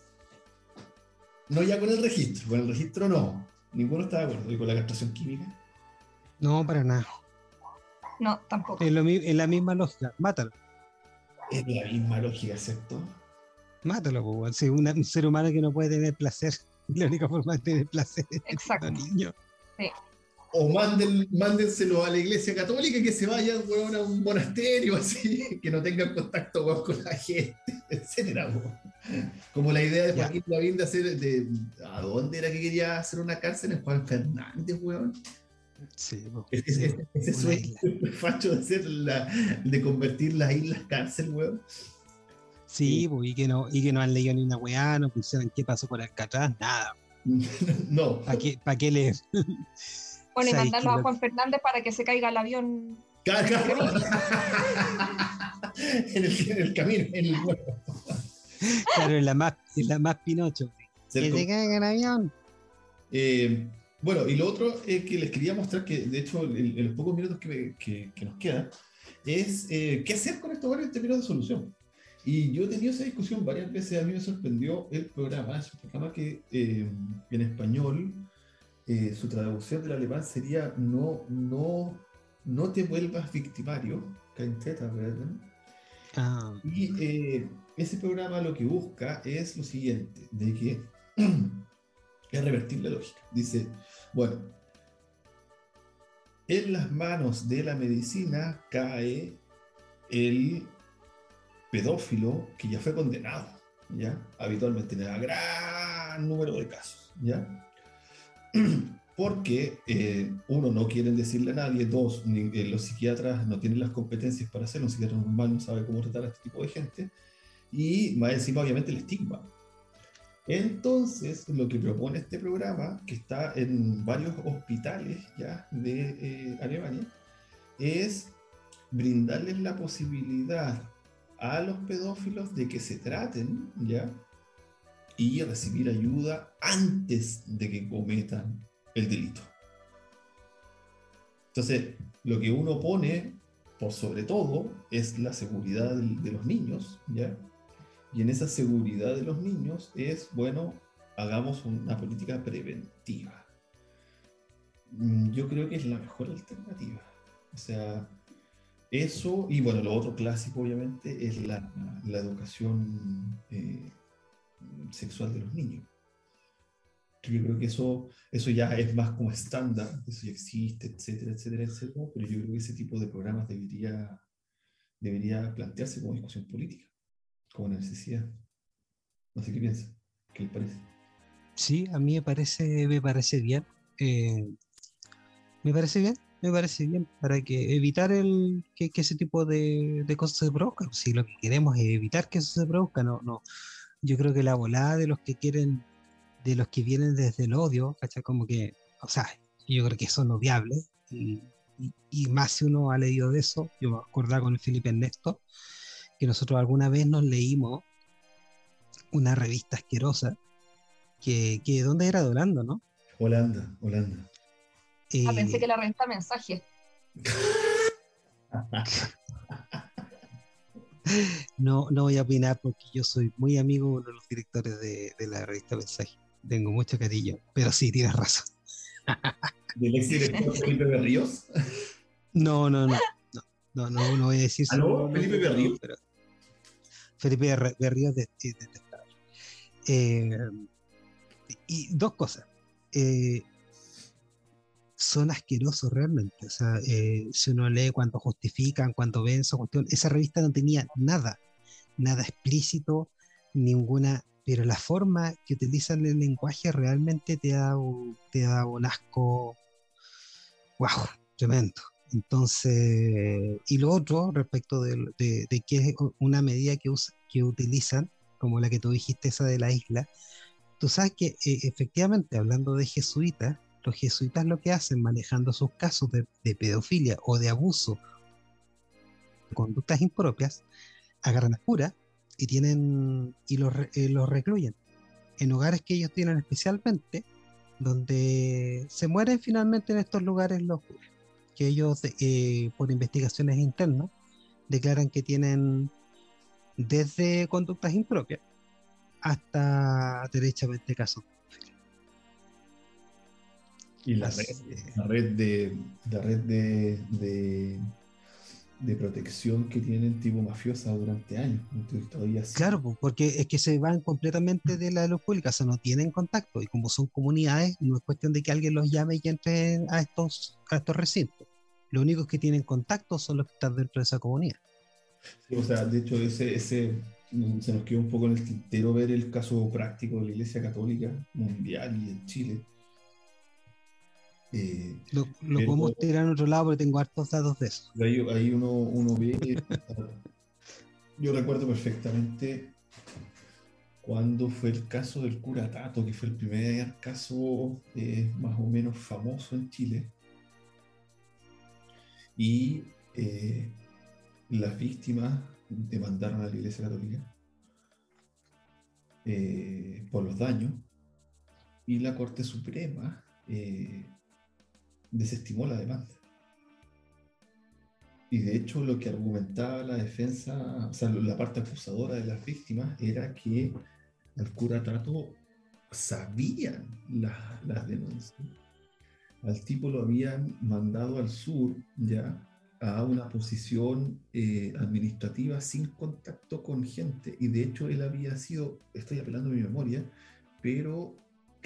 No ya con el registro. Con el registro no. Ninguno está de acuerdo. ¿Y con la castración química? no, para nada. No, tampoco. Es, lo es la misma lógica. Mátalo. Es la misma lógica, ¿cierto? Mátalo, weón. Si una- un ser humano que no puede tener placer, la única forma de tener placer es Exacto. niño. O manden, mándenselo a la iglesia católica que se vayan weón, a un monasterio así, que no tengan contacto con la gente, etcétera. Como la idea de. Joaquín Lavín de hacer de, ¿a dónde era que quería hacer una cárcel? En Juan Fernández, weón. Sí. Ese, ese- ese sueño facho de hacer la, de convertir las islas cárcel, weón. Sí, po, y que no, y que no han leído ni una weá, no pusieron qué pasó por Alcatraz, nada. no. ¿Para qué, pa' qué leer? Bueno, y ¿Sabes mandarlo qué? a Juan Fernández para que se caiga el avión. Caca. en, el, en el camino, en el vuelo. Claro, es la más, es la más Pinocho. Que se caiga el avión. Eh, bueno, y lo otro es que les quería mostrar que, de hecho, en, en los pocos minutos que, me- que- que nos quedan, es eh, qué hacer con estos varios términos de solución. Y yo he tenido esa discusión varias veces, a mí me sorprendió el programa, es un programa que eh, en español, eh, su traducción del alemán sería no, no, no te vuelvas victimario. Ah, Y eh, ese programa lo que busca es lo siguiente, de que es revertir la lógica. Dice, bueno, en las manos de la medicina cae el pedófilo que ya fue condenado, ¿ya? Habitualmente en el gran número de casos, ¿ya? Porque, eh, uno, no quieren decirle a nadie, dos, ni- eh, los psiquiatras no tienen las competencias para hacerlo, un psiquiatra normal no sabe cómo tratar a este tipo de gente, y más encima, obviamente, el estigma. Entonces, lo que propone este programa, que está en varios hospitales ya de eh, Alemania, es brindarles la posibilidad a los pedófilos de que se traten ya y recibir ayuda antes de que cometan el delito. Entonces, lo que uno pone por sobre todo es la seguridad de los niños, ¿ya? Y en esa seguridad de los niños es, bueno, hagamos una política preventiva. Mm, Yo creo que es la mejor alternativa. O sea, eso, y bueno, lo otro clásico obviamente es la, la educación eh, sexual de los niños. Yo creo que eso, eso ya es más como estándar, eso ya existe, etcétera, etcétera, etcétera, pero yo creo que ese tipo de programas debería, debería plantearse como discusión política, como necesidad. No sé qué piensa, qué le parece. sí, a mí me parece, me parece bien. eh, me parece bien, me parece bien para que evitar el que, que ese tipo de, de cosas se produzcan. Si lo que queremos es evitar que eso se produzca, no, no. Yo creo que la volada de los que quieren, de los que vienen desde el odio, ¿cachai? Como que, o sea, yo creo que eso no es viable. Y, y- y más si uno ha leído de eso, yo me acordaba con el Felipe Ernesto, que nosotros alguna vez nos leímos una revista asquerosa que, que ¿dónde era? De Holanda, ¿no? Holanda, Holanda. Ah, pensé Eh, que la revista Mensaje. no, no voy a opinar porque yo soy muy amigo de uno de los directores de, de la revista Mensaje. Tengo mucho cariño, pero sí, tienes razón. Del ex director Felipe Berríos. No, no, no. No, no, no, voy a decir ¿Aló? ¿Felipe Berríos? pero- Felipe Berr- Berríos de, es detestable. Eh, y dos cosas. Eh, son asquerosos realmente. O sea, eh, si uno lee cuando justifican, cuando ven esa cuestión, esa revista no tenía nada, nada explícito, ninguna, pero la forma que utilizan el lenguaje realmente te da un, te da un asco, wow, tremendo. Entonces, y lo otro respecto de, de, de que es una medida que, us- que utilizan, como la que tú dijiste, esa de la isla, tú sabes que eh, efectivamente, hablando de jesuitas, los jesuitas lo que hacen manejando sus casos de, pedofilia o de abuso, conductas impropias, agarran a cura y tienen y los, eh, los recluyen en hogares que ellos tienen especialmente, donde se mueren finalmente en estos lugares los curas, que ellos eh, por investigaciones internas declaran que tienen desde conductas impropias hasta derechamente casos. Y la Así red, que- la red de, la red de, de, de protección que tienen tipo mafiosa durante años. Entonces, todavía. Claro, po, porque es que se van completamente de la luz pública, o sea, no tienen contacto. Y como son comunidades, no es cuestión de que alguien los llame y entre a estos, a estos recintos. Los únicos que tienen contacto son los que están dentro de esa comunidad. Sí, o sea, de hecho, ese, ese mm, se nos quedó un poco en el tintero ver el caso práctico de la Iglesia Católica Mundial y en Chile. Eh, Lo, lo podemos tirar en otro lado porque tengo hartos datos de eso. ahí, ahí uno, uno ve. yo recuerdo perfectamente cuando fue el caso del cura Tato, que fue el primer caso eh, más o menos famoso en Chile. Y eh, las víctimas demandaron a la Iglesia Católica eh, por los daños y la Corte Suprema eh, desestimó la demanda. Y de hecho lo que argumentaba la defensa, o sea, la parte acusadora de las víctimas era que el cura Tato sabían la- las denuncias. Al tipo lo habían mandado al sur ya a una posición eh, administrativa sin contacto con gente. Y de hecho él había sido, estoy apelando a mi memoria, pero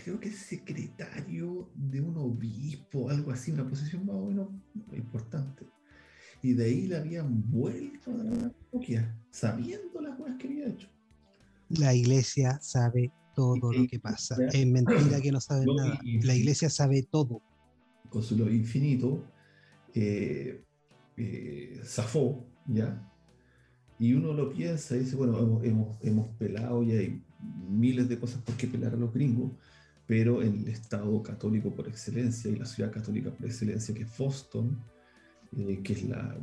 creo que es secretario de un obispo, algo así, una posición más o menos importante. Y de ahí le habían vuelto a una parroquia, sabiendo las cosas que había hecho. La iglesia sabe todo lo que pasa. Es mentira que no sabe No, nada. y- La iglesia sabe todo. con su love infinito, eh, eh, zafó, ¿ya? Y uno lo piensa y dice, bueno, hemos, hemos, hemos pelado y hay miles de cosas por qué pelar a los gringos, pero el Estado católico por excelencia y la ciudad católica por excelencia, que es Boston, eh, que es la,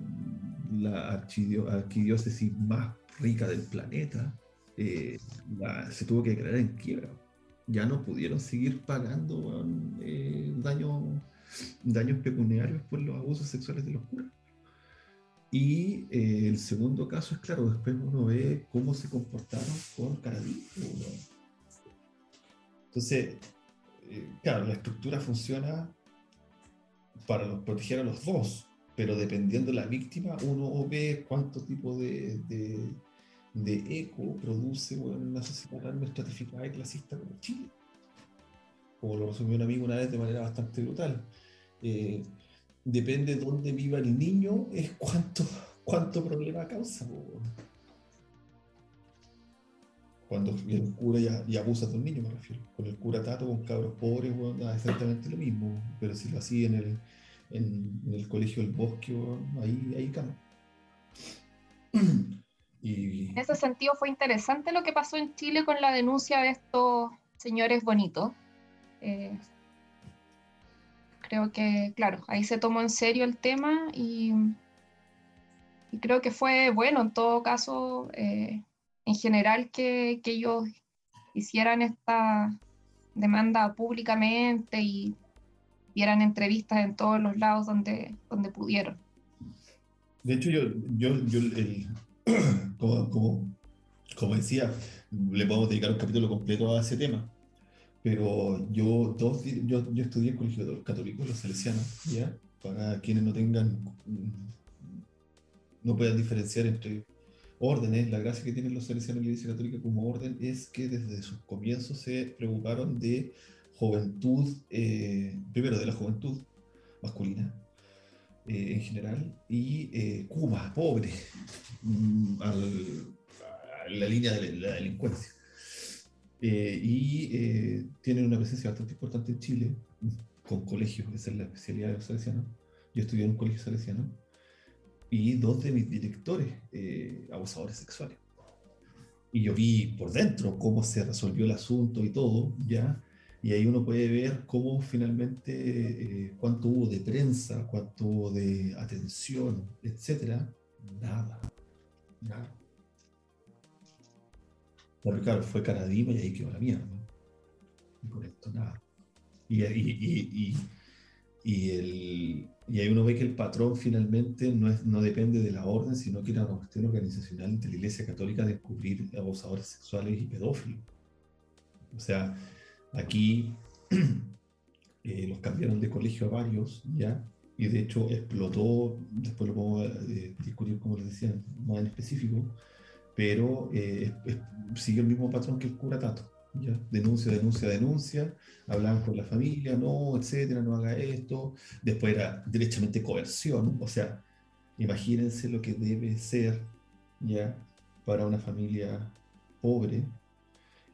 la arquidiócesis más rica del planeta, eh, la- se tuvo que declarar en quiebra. Ya no pudieron seguir pagando eh, daños daños pecuniarios por los abusos sexuales de los curas. Y eh, el segundo caso es claro, después uno ve cómo se comportaron con Caradí. Entonces, eh, claro, la estructura funciona para proteger a los dos, pero dependiendo de la víctima, uno ve cuánto tipo de, eco produce una sociedad realmente estratificada y clasista como Chile. Como lo resumió un amigo una vez de manera bastante brutal. Eh, depende de dónde viva el niño, es cuánto, cuánto problema causa. Cuando el cura ya, abusa de un niño, me refiero. Con el cura tato, con cabros pobres, exactamente lo mismo. Pero si lo hacía en el, en, el colegio del bosque, ahí, ahí cama. Y En ese sentido fue interesante lo que pasó en Chile con la denuncia de estos señores bonitos. Eh, creo que, claro, ahí se tomó en serio el tema y, y creo que fue bueno en todo caso, eh, en general, que, que ellos hicieran esta demanda públicamente y dieran entrevistas en todos los lados donde, donde pudieron. De hecho, yo, yo, yo como, como, decía, le podemos dedicar un capítulo completo a ese tema. Pero yo, dos, yo, yo estudié en colegio católico, los salesianos, ¿ya? Para quienes no tengan, no puedan diferenciar entre órdenes, la gracia que tienen los salesianos y la Iglesia Católica como orden es que desde sus comienzos se preocuparon de juventud, eh, primero de la juventud masculina, eh, en general, y eh, Cuba, pobre, mm, al- a la línea de la, la delincuencia. Eh, y eh, tienen una presencia bastante importante en Chile, con colegios, esa es la especialidad de los salesianos. Yo estudié en un colegio salesiano, y dos de mis directores, eh, abusadores sexuales. Y yo vi por dentro cómo se resolvió el asunto y todo, ¿ya? Y ahí uno puede ver cómo finalmente, eh, cuánto hubo de prensa, cuánto hubo de atención, etcétera. Nada. Nada. Pero claro, fue Caradima y ahí quedó la mierda. Y con esto nada. Y, y, y, y, el, y ahí uno ve que el patrón finalmente no, es, no depende de la orden, sino que era una cuestión organizacional de la Iglesia Católica de descubrir abusadores sexuales y pedófilos. O sea, aquí eh, los cambiaron de colegio a varios, ¿ya? Y de hecho explotó, después lo podemos eh, discutir como les decía, más en específico, pero eh, es- es- siguió el mismo patrón que el cura Tato, ¿ya? Denuncia, denuncia, denuncia, hablaban con la familia, no, etcétera, no haga esto, después era derechamente coerción, o sea, imagínense lo que debe ser, ¿ya? Para una familia pobre,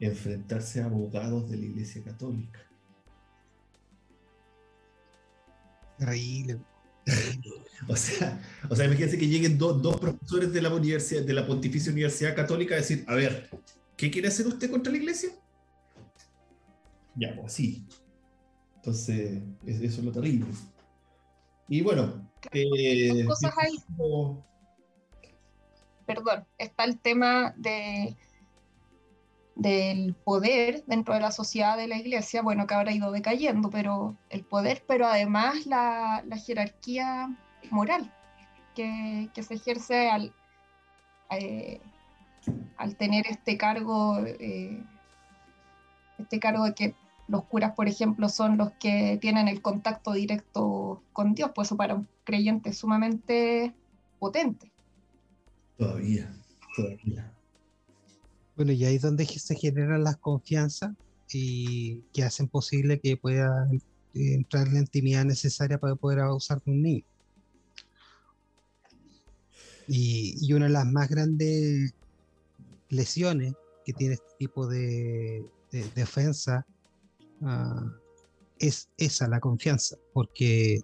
enfrentarse a abogados de la Iglesia Católica. Terrible. O sea, o sea, imagínense que lleguen dos, dos profesores de la universidad, de la Pontificia Universidad Católica a decir, a ver, ¿qué quiere hacer usted contra la iglesia? Ya, pues así. Entonces, es- eso es lo terrible. Y bueno, eh, cosas ahí. como- perdón, está el tema de, del poder dentro de la sociedad de la iglesia, bueno, que ahora ha ido decayendo, pero el poder, pero además la, la jerarquía moral que, que se ejerce al, eh, al tener este cargo, eh, este cargo de que los curas, por ejemplo, son los que tienen el contacto directo con Dios, pues eso para un creyente es sumamente potente. Todavía, todavía. Bueno, y ahí es donde se generan las confianzas y que hacen posible que pueda entrar la intimidad necesaria para poder abusar de un niño. Y, y una de las más grandes lesiones que tiene este tipo de, de- de ofensa ah, es esa, la confianza, porque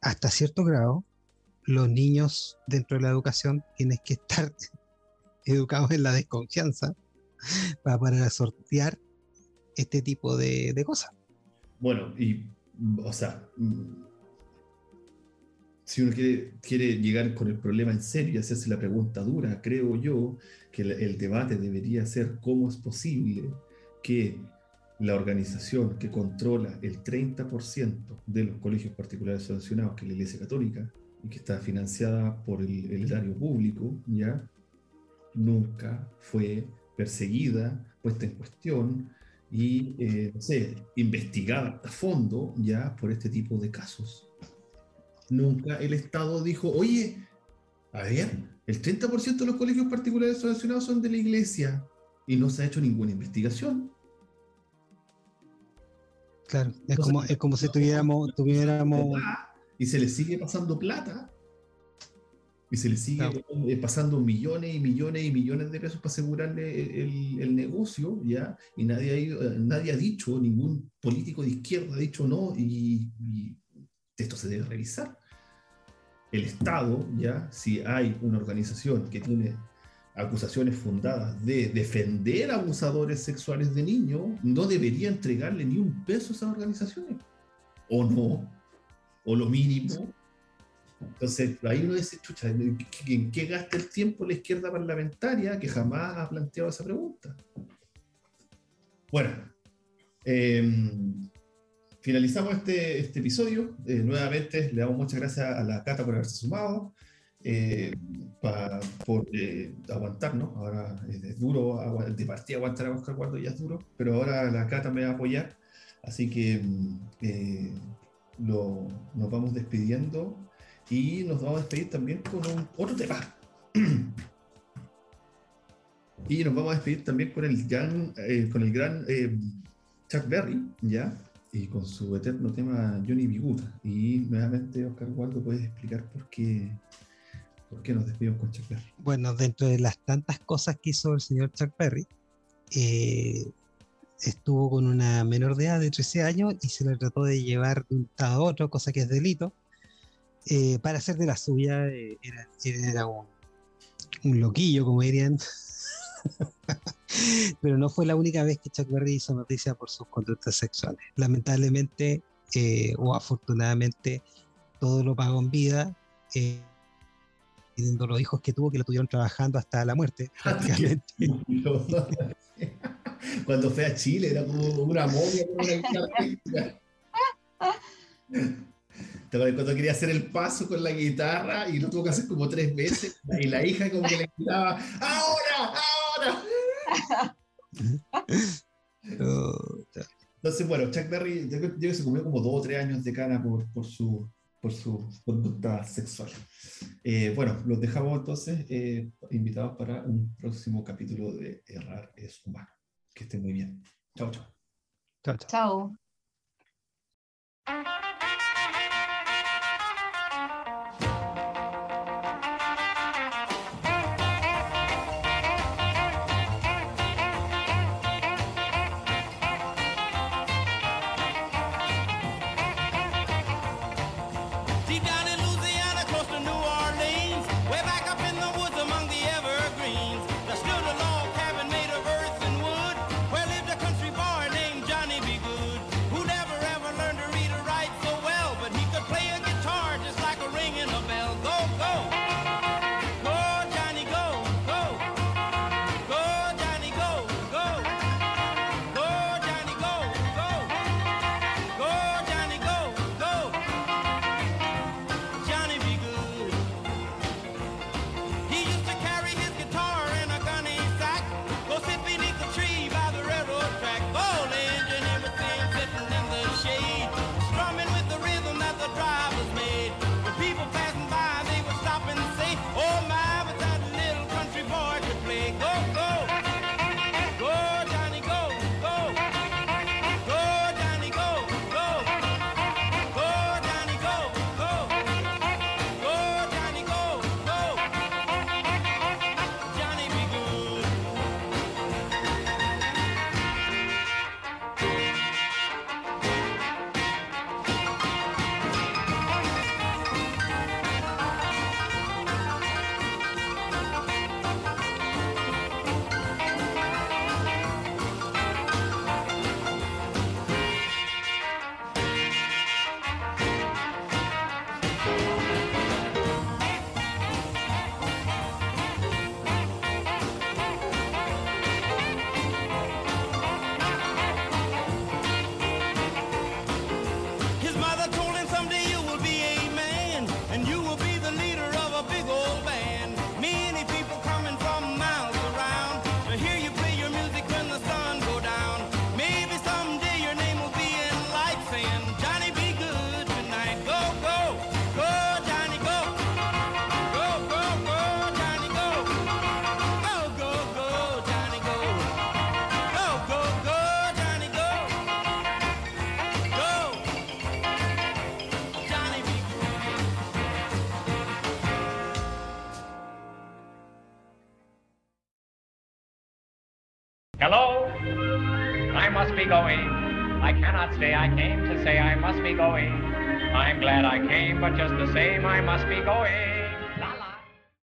hasta cierto grado los niños dentro de la educación tienen que estar educados en la desconfianza para sortear este tipo de, de cosas. Bueno, y, mm, o sea, mm, si uno quiere, quiere llegar con el problema en serio y hacerse la pregunta dura, creo yo que el, el debate debería ser cómo es posible que la organización que controla el 30% de los colegios particulares subvencionados, que es la Iglesia Católica, y que está financiada por el, el erario público, ¿ya? nunca fue perseguida, puesta en cuestión y, eh, investigada a fondo ya por este tipo de casos. Nunca el Estado dijo, oye, a ver, el 30% de los colegios particulares subvencionados son de la iglesia y no se ha hecho ninguna investigación. Claro, es Entonces, como, es como si tuviéramos, tuviéramos Y se le sigue pasando plata. Y se le sigue Claro. eh, pasando millones y millones y millones de pesos para asegurarle el, el negocio, ¿ya? Y nadie ha, eh, nadie ha dicho, ningún político de izquierda ha dicho no, y, y esto se debe revisar. El Estado, ¿ya? Si hay una organización que tiene acusaciones fundadas de defender abusadores sexuales de niños, no debería entregarle ni un peso a esas organizaciones. ¿O no? O lo mínimo. Entonces, ahí uno dice, chucha, ¿en qué- ¿en qué gasta el tiempo la izquierda parlamentaria que jamás ha planteado esa pregunta? Bueno, em, finalizamos este, este episodio. Eh, nuevamente le damos muchas gracias a la Cata por haberse sumado, eh, pa- por eh, aguantarnos. Ahora es, duro, de partida aguantar a Oscar Guardo ya es duro, pero ahora la Cata me va a apoyar. Así que mm, eh, lo- nos vamos despidiendo y nos vamos a despedir también con un, otro tema. y nos vamos a despedir también con el gran, eh, con el gran eh, Chuck Berry, ¿ya? Y con su eterno tema Johnny Biguta. Y nuevamente, Oscar Waldo, ¿puedes explicar por qué, por qué nos despedimos con Chuck Berry? Bueno, dentro de las tantas cosas que hizo el señor Chuck Berry, eh, estuvo con una menor de edad de 13 años y se le trató de llevar de un estado a otro, cosa que es delito, eh, para hacer de la suya. eh, era un, un loquillo, como dirían. Pero no fue la única vez que Chuck Berry hizo noticia por sus conductas sexuales. Lamentablemente, eh, o afortunadamente, todo lo pagó en vida. Teniendo los hijos que tuvo que lo tuvieron trabajando hasta la muerte prácticamente Cuando fue a Chile era como una momia con una guitarra eléctrica. ¿Te acuerdas cuando quería hacer el paso con la guitarra y lo tuvo que hacer como tres veces? Y la hija como que le gritaba, ¡ahora! ¡ahora! Entonces, bueno, Chuck Berry, yo creo que se comió como dos o tres años de cana por, por su, por su conducta sexual. Eh, bueno, los dejamos entonces eh, invitados para un próximo capítulo de Errar es Humano. Que estén muy bien. Chao, chao. chao, chao. Chao.